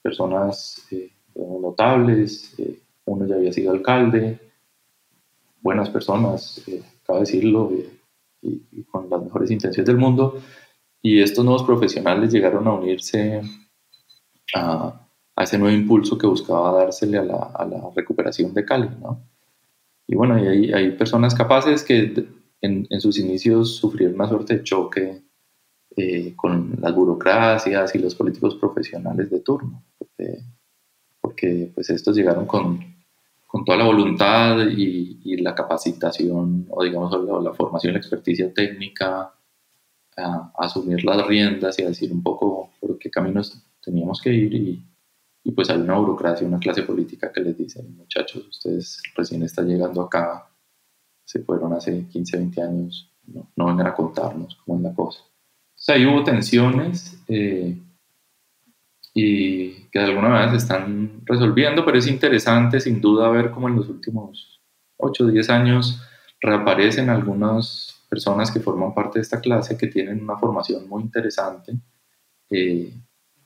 personas eh, notables, eh, uno ya había sido alcalde, buenas personas, cabe decirlo, con las mejores intenciones del mundo. Y estos nuevos profesionales llegaron a unirse a, ese nuevo impulso que buscaba dársele a la, recuperación de Cali. ¿no? Y bueno, hay, personas capaces que en, en, sus inicios sufrieron una suerte de choque eh, con las burocracias y los políticos profesionales de turno, porque, porque pues estos llegaron con, con toda la voluntad y, la capacitación o digamos la, formación y la experticia técnica a, asumir las riendas y a decir un poco por qué caminos teníamos que ir y, y, pues hay una burocracia, una clase política que les dice, muchachos, ustedes recién están llegando acá, se fueron hace 15, 20 años, no, no vengan a contarnos cómo es la cosa. O sea, ahí hubo tensiones. Eh, y que de alguna manera se están resolviendo, pero es interesante sin duda ver cómo en los últimos 8 o 10 años reaparecen algunas personas que forman parte de esta clase que tienen una formación muy interesante, eh,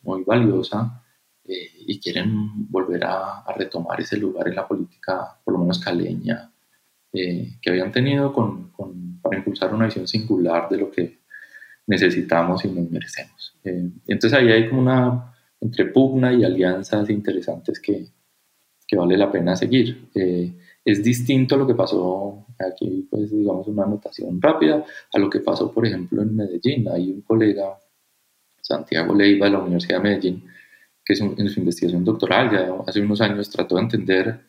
muy valiosa, eh, y quieren volver a, retomar ese lugar en la política, por lo menos caleña, eh, que habían tenido con, con, para impulsar una visión singular de lo que necesitamos y nos merecemos. entonces ahí hay como una entre pugna y alianzas interesantes que, vale la pena seguir. Eh, es distinto lo que pasó aquí, pues digamos una anotación rápida, a lo que pasó, por ejemplo, en Medellín. Hay un colega, Santiago Leiva, de la Universidad de Medellín, que es en su investigación doctoral, ya hace unos años trató de entender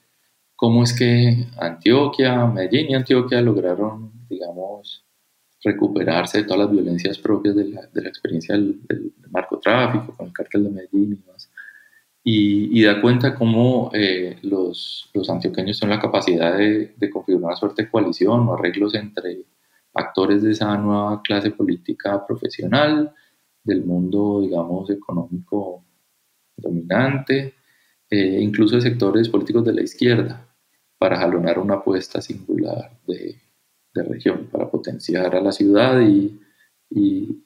cómo es que Antioquia, Medellín y Antioquia lograron, digamos, recuperarse de todas las violencias propias de la, de la experiencia del, narcotráfico, con el cártel de Medellín y demás. Y, da cuenta cómo eh, los, los, antioqueños son la capacidad de, de, configurar una suerte de coalición o arreglos entre actores de esa nueva clase política profesional, del mundo, digamos, económico dominante, eh, incluso de sectores políticos de la izquierda, para jalonar una apuesta singular de, de región, para potenciar a la ciudad y,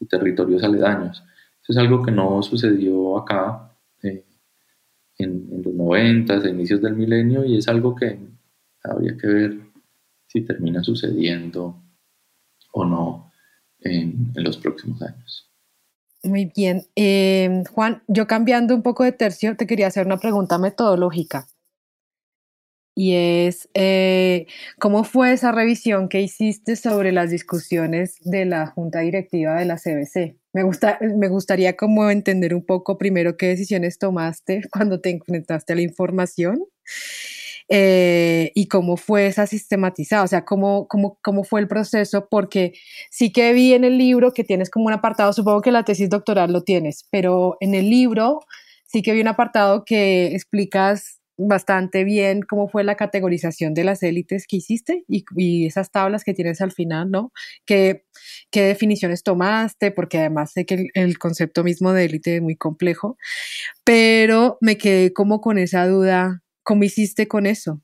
territorios aledaños. Es algo que no sucedió acá eh, en, los 90, inicios del milenio, y es algo que habría que ver si termina sucediendo o no en, en los próximos años. Muy bien. Eh, Juan, yo cambiando un poco de tercio, te quería hacer una pregunta metodológica y es eh, cómo fue esa revisión que hiciste sobre las discusiones de la junta directiva de la CBC. Me, gusta, me gustaría como entender un poco primero qué decisiones tomaste cuando te enfrentaste a la información eh, y cómo fue esa sistematizada, o sea, cómo, cómo, cómo fue el proceso, porque sí que vi en el libro que tienes como un apartado, supongo que la tesis doctoral lo tienes, pero en el libro sí que vi un apartado que explicas bastante bien cómo fue la categorización de las élites que hiciste y, esas tablas que tienes al final, ¿no? ¿Qué, qué definiciones tomaste? Porque además sé que el, concepto mismo de élite es muy complejo, pero me quedé como con esa duda, ¿cómo hiciste con eso?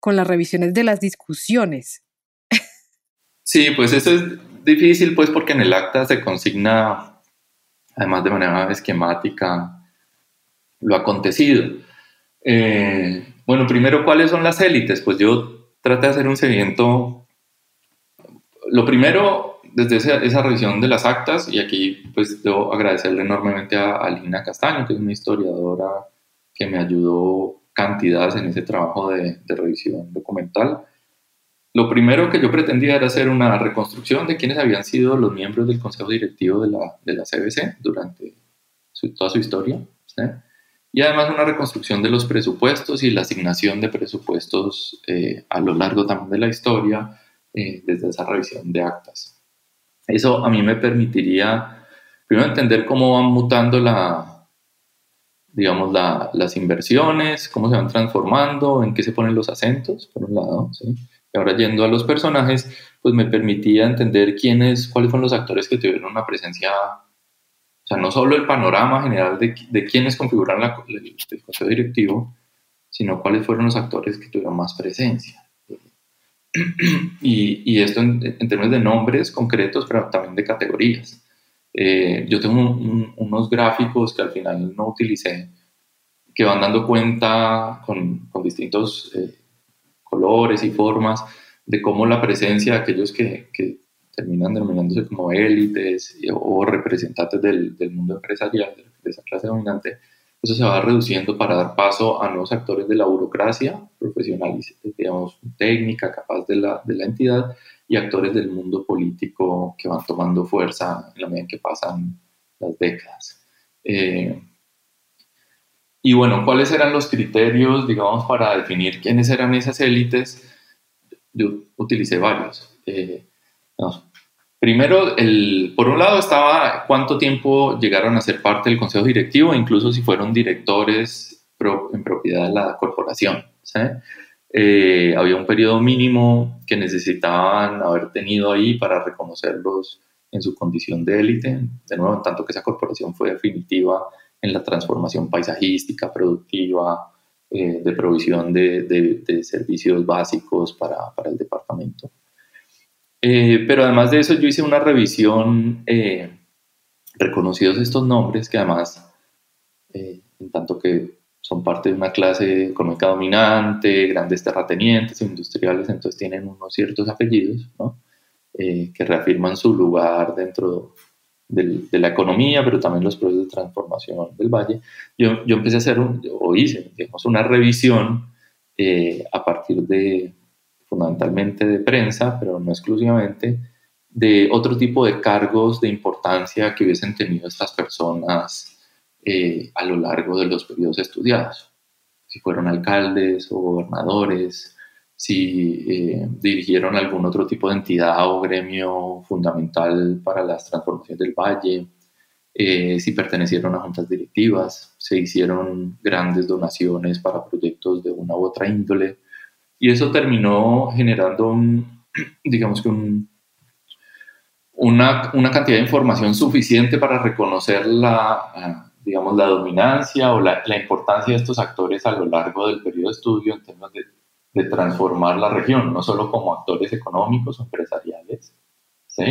Con las revisiones de las discusiones. Sí, pues eso es difícil, pues porque en el acta se consigna, además de manera esquemática, lo acontecido. Eh, bueno, primero, ¿cuáles son las élites? Pues yo traté de hacer un seguimiento. Lo primero, desde esa, revisión de las actas, y aquí pues debo agradecerle enormemente a, Lina Castaño, que es una historiadora que me ayudó cantidades en ese trabajo de, revisión documental. Lo primero que yo pretendía era hacer una reconstrucción de quiénes habían sido los miembros del consejo directivo de la, de la CBC durante toda su historia. ¿sí? Y además una reconstrucción de los presupuestos y la asignación de presupuestos eh, a lo largo también de la historia eh, desde esa revisión de actas. Eso a mí me permitiría primero entender cómo van mutando la, digamos, las inversiones, cómo se van transformando, en qué se ponen los acentos, por un lado, y ahora yendo a los personajes, pues me permitía entender quiénes, cuáles fueron los actores que tuvieron una presencia sea, no solo el panorama general de, de quiénes configuran la, el, consejo directivo, sino cuáles fueron los actores que tuvieron más presencia. *clears throat* Y, y esto en, términos de nombres concretos, pero también de categorías. Eh, yo tengo unos gráficos que al final no utilicé, que van dando cuenta con, con distintos eh, colores y formas de cómo la presencia de aquellos que, que terminan denominándose como élites o representantes del, mundo empresarial, de esa clase dominante, eso se va reduciendo para dar paso a nuevos actores de la burocracia, profesionales, digamos, técnica, capaz de la, de la entidad, y actores del mundo político que van tomando fuerza en la medida en que pasan las décadas. Eh, y bueno, ¿cuáles eran los criterios, digamos, para definir quiénes eran esas élites? Yo utilicé varios. Eh, Primero, el, por un lado estaba cuánto tiempo llegaron a ser parte del consejo directivo, incluso si fueron directores en propiedad de la corporación. Eh, había un periodo mínimo que necesitaban haber tenido ahí para reconocerlos en su condición de élite, de nuevo, en tanto que esa corporación fue definitiva en la transformación paisajística, productiva, eh, de provisión de, servicios básicos para el departamento. Eh, pero además de eso, yo hice una revisión, eh, reconocidos estos nombres, que además, eh, en tanto que son parte de una clase económica dominante, grandes terratenientes, industriales, entonces tienen unos ciertos apellidos, ¿no? que reafirman su lugar dentro de la economía, pero también los procesos de transformación del valle. Yo, yo empecé a hacer, un, o hice, digamos, una revisión a partir de fundamentalmente de prensa, pero no exclusivamente, de otro tipo de cargos de importancia que hubiesen tenido estas personas eh, a lo largo de los periodos estudiados. Si fueron alcaldes o gobernadores, si eh, dirigieron algún otro tipo de entidad o gremio fundamental para las transformaciones del valle, eh, si pertenecieron a juntas directivas, se hicieron grandes donaciones para proyectos de una u otra índole, y eso terminó generando un, *clears throat* digamos que un, una, una, cantidad de información suficiente para reconocer la, eh, digamos, la dominancia o la, la, importancia de estos actores a lo largo del periodo de estudio en términos de, de transformar la región, no solo como actores económicos o empresariales. ¿sí?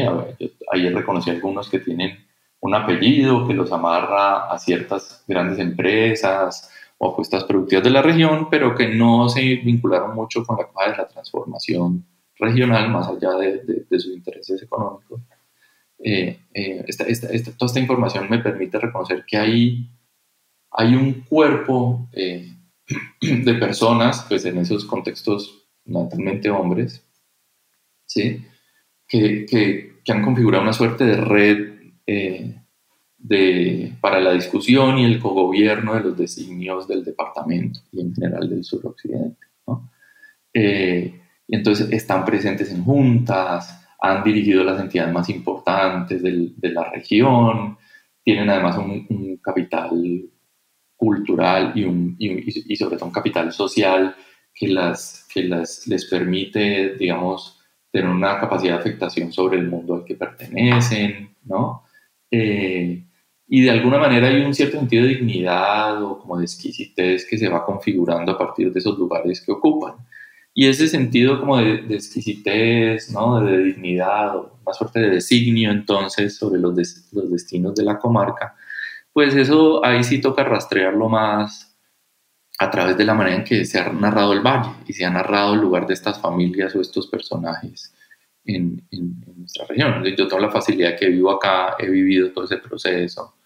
ahí reconocí algunos que tienen un apellido que los amarra a ciertas grandes empresas, o apuestas productivas de la región, pero que no se vincularon mucho con la de la transformación regional, más allá de, de, sus intereses económicos. Eh, eh, esta, esta, toda esta información me permite reconocer que hay, hay un cuerpo eh, *clears throat* de personas, pues en esos contextos naturalmente hombres, ¿sí? que, que, que han configurado una suerte de red de, para la discusión y el cogobierno de los designios del departamento y en general del suroccidente. ¿no? Eh, y entonces están presentes en juntas, han dirigido las entidades más importantes de la región, tienen además un, capital cultural y, un, y, sobre todo un capital social que, las, que las, les permite, digamos, tener una capacidad de afectación sobre el mundo al que pertenecen, ¿no? Eh, y de alguna manera hay un cierto sentido de dignidad o como de exquisitez que se va configurando a partir de esos lugares que ocupan. Y ese sentido como de, exquisitez, ¿no? de dignidad, o más fuerte de designio entonces sobre los, los destinos de la comarca, pues eso ahí sí toca rastrearlo más a través de la manera en que se ha narrado el valle y se ha narrado el lugar de estas familias o estos personajes en, en, nuestra región. Yo tengo la facilidad que vivo acá, he vivido todo ese proceso,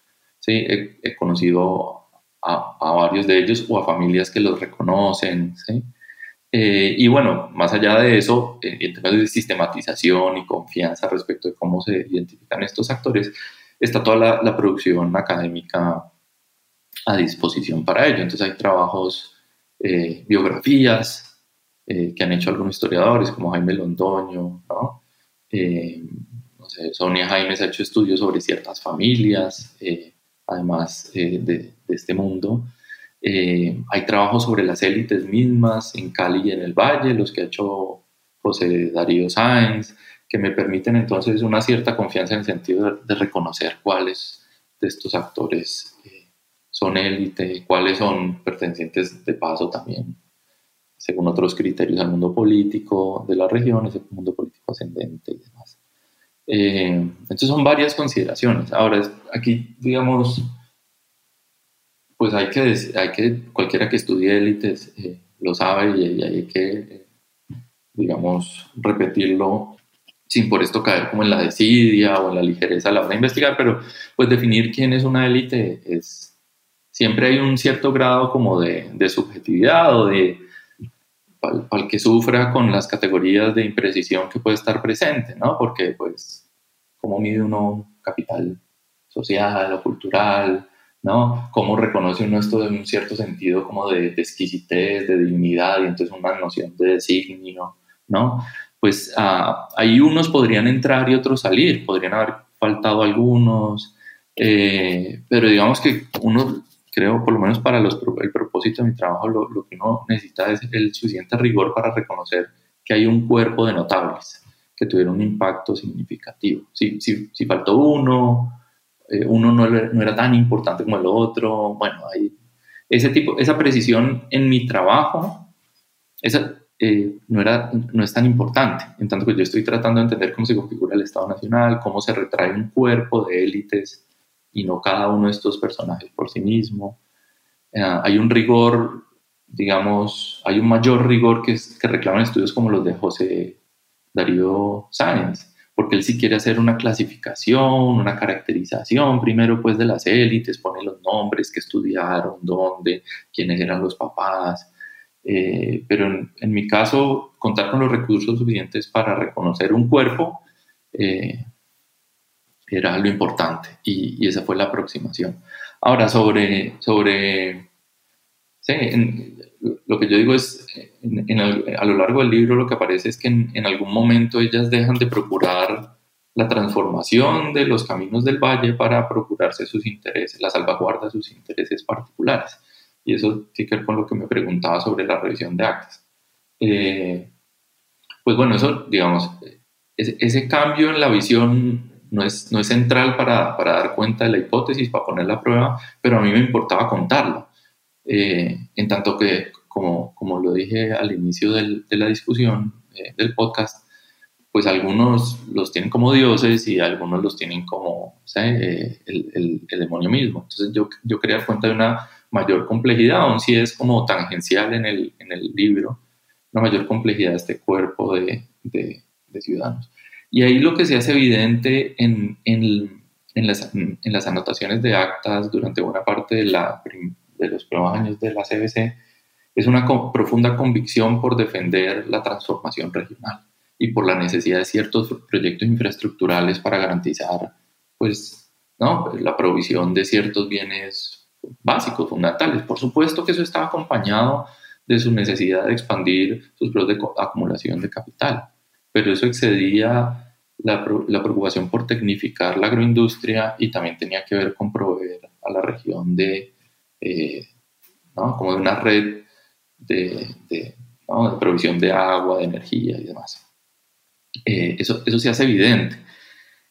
¿sí? he, conocido a, a, varios de ellos o a familias que los reconocen. ¿sí? Eh, y bueno, más allá de eso, eh, en términos de sistematización y confianza respecto de cómo se identifican estos actores, está toda la, producción académica a disposición para ello. Entonces hay trabajos, eh, biografías que han hecho algunos historiadores como Jaime Londoño, ¿no? Sonia Jaime ha hecho estudios sobre ciertas familias, además de, este mundo. Eh, hay trabajos sobre las élites mismas en Cali y en el Valle, los que ha hecho José Darío Sáenz, que me permiten entonces una cierta confianza en el sentido de, reconocer cuáles de estos actores eh, son élite, cuáles son pertenecientes de paso también, según otros criterios, al mundo político de la región, ese mundo político ascendente y demás. Eh, entonces son varias consideraciones. Ahora, aquí, digamos, pues hay que, hay que cualquiera que estudie élites eh, lo sabe y, hay que, eh, digamos, repetirlo sin por esto caer como en la desidia o en la ligereza a la hora de investigar, pero pues definir quién es una élite es, siempre hay un cierto grado como de, de subjetividad o de, al, que sufra con las categorías de imprecisión que puede estar presente, ¿no? Porque pues, ¿cómo mide uno capital social o cultural? ¿no? Cómo reconoce uno esto en un cierto sentido como de, exquisitez, de dignidad y entonces una noción de designio, ¿no? Pues ah, ahí unos podrían entrar y otros salir, podrían haber faltado algunos, eh, pero digamos que uno, creo, por lo menos para los, el propósito de mi trabajo, lo, lo, que uno necesita es el suficiente rigor para reconocer que hay un cuerpo de notables que tuvieron un impacto significativo. Si, si, si faltó uno, eh, uno no, no, era tan importante como el otro. Bueno, hay ese tipo, esa precisión en mi trabajo, esa, eh, no, era, no es tan importante. En tanto que yo estoy tratando de entender cómo se configura el Estado Nacional, cómo se retrae un cuerpo de élites y no cada uno de estos personajes por sí mismo. Eh, hay un rigor, digamos, hay un mayor rigor que, que reclaman estudios como los de José Darío Sáenz, porque él sí quiere hacer una clasificación, una caracterización, primero pues de las élites, pone los nombres que estudiaron, dónde, quiénes eran los papás, eh, pero en, mi caso, contar con los recursos suficientes para reconocer un cuerpo eh, era lo importante y, esa fue la aproximación. Ahora, sobre, sobre sí, lo que yo digo es, a lo largo del libro lo que aparece es que en, algún momento ellas dejan de procurar la transformación de los caminos del valle para procurarse sus intereses, la salvaguarda de sus intereses particulares. Y eso tiene que con lo que me preguntaba sobre la revisión de actas. Eh, pues bueno, eso, digamos, ese, cambio en la visión no es, no es central para, para, dar cuenta de la hipótesis, para poner la prueba, pero a mí me importaba contarlo. Eh, en tanto que, como, como, lo dije al inicio de la discusión eh, del podcast, pues algunos los tienen como dioses y algunos los tienen como eh, el, el, demonio mismo. Entonces yo, yo quería dar cuenta de una mayor complejidad, aun si es como tangencial en el, en el libro, una mayor complejidad de este cuerpo de, de ciudadanos. Y ahí lo que se hace evidente en, en, en, las, en, las, anotaciones de actas durante buena parte de la, de los primeros años de la CBC, es una profunda convicción por defender la transformación regional y por la necesidad de ciertos proyectos infraestructurales para garantizar pues, ¿no? la provisión de ciertos bienes básicos, fundamentales. Por supuesto que eso está acompañado de su necesidad de expandir sus procesos de acumulación de capital. Pero eso excedía la, preocupación por tecnificar la agroindustria y también tenía que ver con proveer a la región de, eh, como una red de, provisión de agua, de energía y demás. Eh, eso, eso se hace evidente.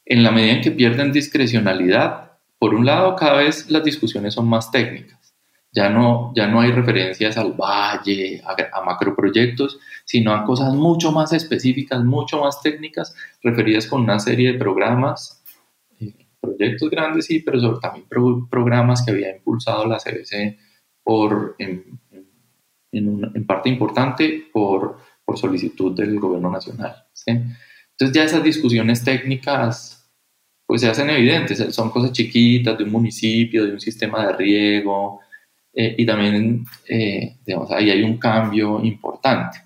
En la medida en que pierden discrecionalidad, por un lado, cada vez las discusiones son más técnicas ya no, ya no hay referencias al valle, a, macroproyectos, sino a cosas mucho más específicas, mucho más técnicas, referidas con una serie de programas, eh, proyectos grandes, sí, pero también programas que había impulsado la CBC por, en, en, parte importante por, por, solicitud del gobierno nacional. Entonces ya esas discusiones técnicas pues se hacen evidentes, son cosas chiquitas de un municipio, de un sistema de riego, eh, y también, eh, digamos, ahí hay un cambio importante.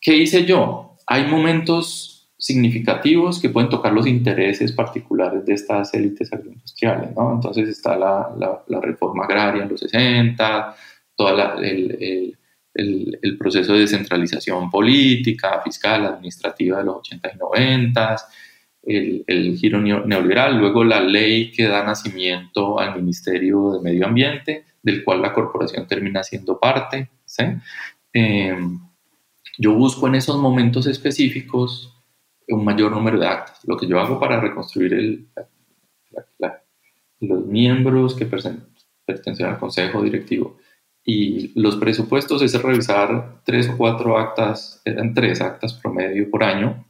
¿Qué hice yo? Hay momentos significativos que pueden tocar los intereses particulares de estas élites agroindustriales, ¿no? Entonces está la, la, reforma agraria en los 60, todo el, el, el, proceso de descentralización política, fiscal, administrativa de los 80 y 90, el, el, giro neoliberal, luego la ley que da nacimiento al Ministerio de Medio Ambiente, del cual la corporación termina siendo parte. Em, yo busco en esos momentos específicos un mayor número de actas. Lo que yo hago para reconstruir el, los miembros que pertenecen al consejo directivo y los presupuestos es revisar tres o cuatro actas, eran tres actas promedio por año.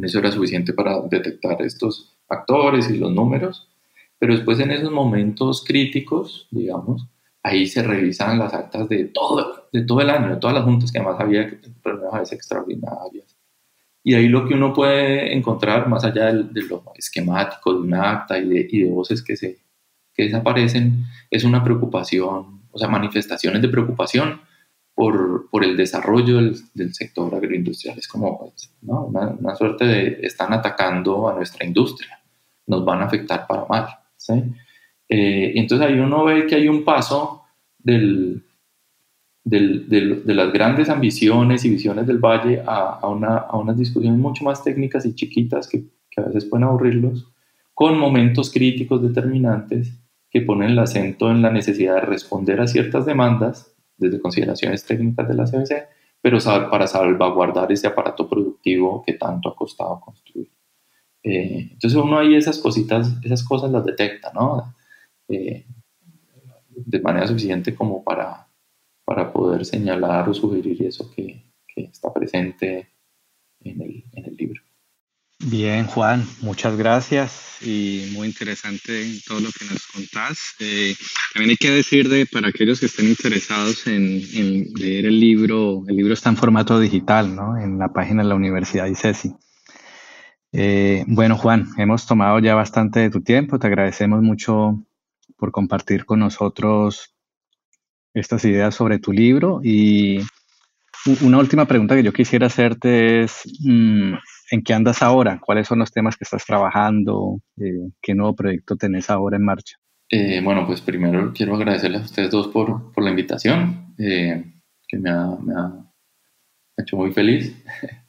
Eso era suficiente para detectar estos actores y los números pero después en esos momentos críticos, digamos, ahí se revisan las actas de todo, de todo el año, de todas las juntas que además había reuniones veces extraordinarias. Y ahí lo que uno puede encontrar, más allá de, lo esquemático de una acta y de, y de voces que, se, que desaparecen, es una preocupación, o sea, manifestaciones de preocupación por, por el desarrollo del, del, sector agroindustrial. Es como ¿no? una, una suerte de están atacando a nuestra industria, nos van a afectar para mal. Eh, entonces ahí uno ve que hay un paso del, de las grandes ambiciones y visiones del valle a, a, una, a, unas discusiones mucho más técnicas y chiquitas que, que, a veces pueden aburrirlos, con momentos críticos determinantes que ponen el acento en la necesidad de responder a ciertas demandas desde consideraciones técnicas de la CBC, pero para salvaguardar ese aparato productivo que tanto ha costado. Eh, entonces uno ahí esas cositas, esas cosas las detecta, ¿no? Eh, de manera suficiente como para, para poder señalar o sugerir eso que, que está presente en el, en el, libro. Bien, Juan, muchas gracias y muy interesante todo lo que nos contás. Eh, también hay que decir de, para aquellos que estén interesados en, en, leer el libro, el libro está en formato digital, ¿no? En la página de la Universidad ICESI. Eh, bueno, Juan, hemos tomado ya bastante de tu tiempo. Te agradecemos mucho por compartir con nosotros estas ideas sobre tu libro. Y una última pregunta que yo quisiera hacerte es, mm, ¿en qué andas ahora? ¿Cuáles son los temas que estás trabajando? Eh, ¿Qué nuevo proyecto tenés ahora en marcha? Eh, bueno, pues primero quiero agradecerles a ustedes dos por, por la invitación, que me ha, me ha hecho muy feliz. *laughs*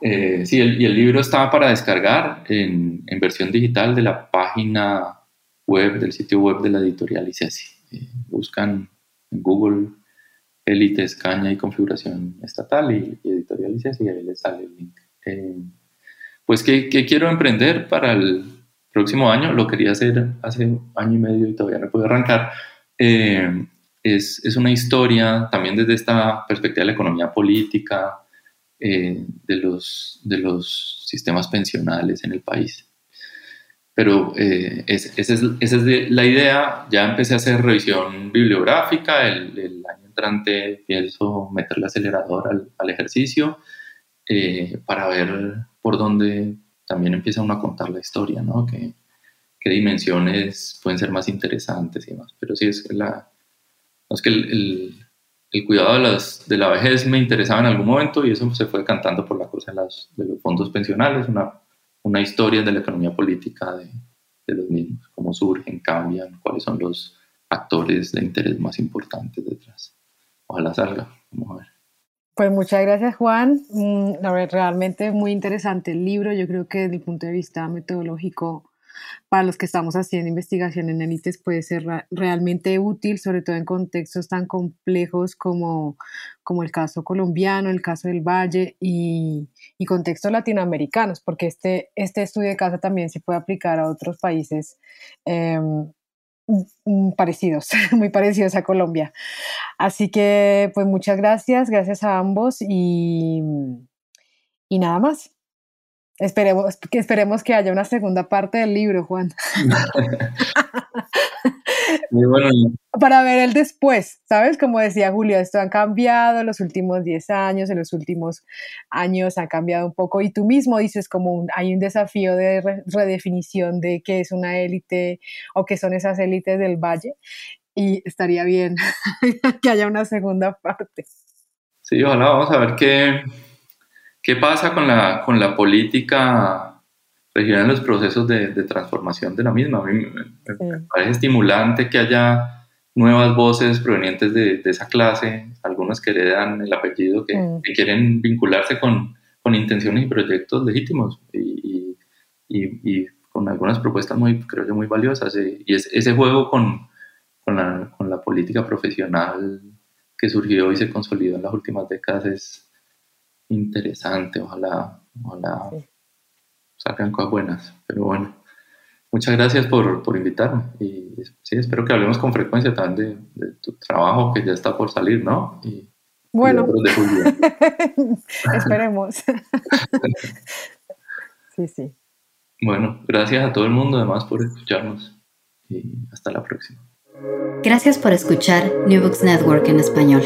Eh, sí, y el libro está para descargar en, versión digital de la página web, del sitio web de la editorial ICESI. Eh, buscan en Google élites, caña y configuración estatal y, editorial ICESI y ahí les sale el link. Eh, pues, ¿qué, ¿qué, quiero emprender para el próximo año? Lo quería hacer hace año y medio y todavía no puedo arrancar. es, es una historia también desde esta perspectiva de la economía política, eh, de, los, de los sistemas pensionales en el país. Pero eh, esa es, es la idea. Ya empecé a hacer revisión bibliográfica. El, año entrante pienso meterle acelerador al, al ejercicio eh, para ver por dónde también empieza uno a contar la historia, ¿no? qué dimensiones pueden ser más interesantes y demás. Pero sí es la... es que el, el cuidado de, las, de la vejez me interesaba en algún momento y eso se fue cantando por la cosa de, las, de los fondos pensionales, una, una historia de la economía política de, de los mismos, cómo surgen, cambian, cuáles son los actores de interés más importantes detrás. ojalá salga. Vamos a ver. Pues muchas gracias Juan. Mm, realmente muy interesante el libro. Yo creo que desde el punto de vista metodológico para los que estamos haciendo investigación en élites puede ser realmente útil, sobre todo en contextos tan complejos como, como el caso colombiano, el caso del Valle y, y contextos latinoamericanos, porque este, este estudio de caso también se puede aplicar a otros países. Em, parecidos, *laughs* muy parecidos a Colombia. Así que, pues muchas gracias, gracias a ambos y, y nada más. Esperemos que, esperemos que haya una segunda parte del libro, Juan. *laughs* Para ver el después, ¿sabes? Como decía Julio, esto ha cambiado en los últimos 10 años, en los últimos años ha cambiado un poco y tú mismo dices como hay un desafío de redefinición de qué es una élite o qué son esas élites del valle y estaría bien *laughs* que haya una segunda parte. Sí, ojalá vamos a ver qué, ¿Qué pasa con la, con la política regional en los procesos de, transformación de la misma? A mí me, parece estimulante que haya nuevas voces provenientes de, esa clase, algunos que heredan el apellido, que, quieren vincularse con, con, intenciones y proyectos legítimos y, y, con algunas propuestas muy, creo yo, muy valiosas. Y ese juego con, con, la, con la política profesional que surgió y se consolidó en las últimas décadas es, interesante, ojalá, ojalá salgan cosas buenas, pero bueno. Muchas gracias por, por invitarme y sí, espero que hablemos con frecuencia también de, tu trabajo que ya está por salir, ¿no? Y, bueno, *laughs* esperemos. *laughs* sí, sí. Bueno, gracias a todo el mundo además por escucharnos y hasta la próxima. Gracias por escuchar New Books Network en español.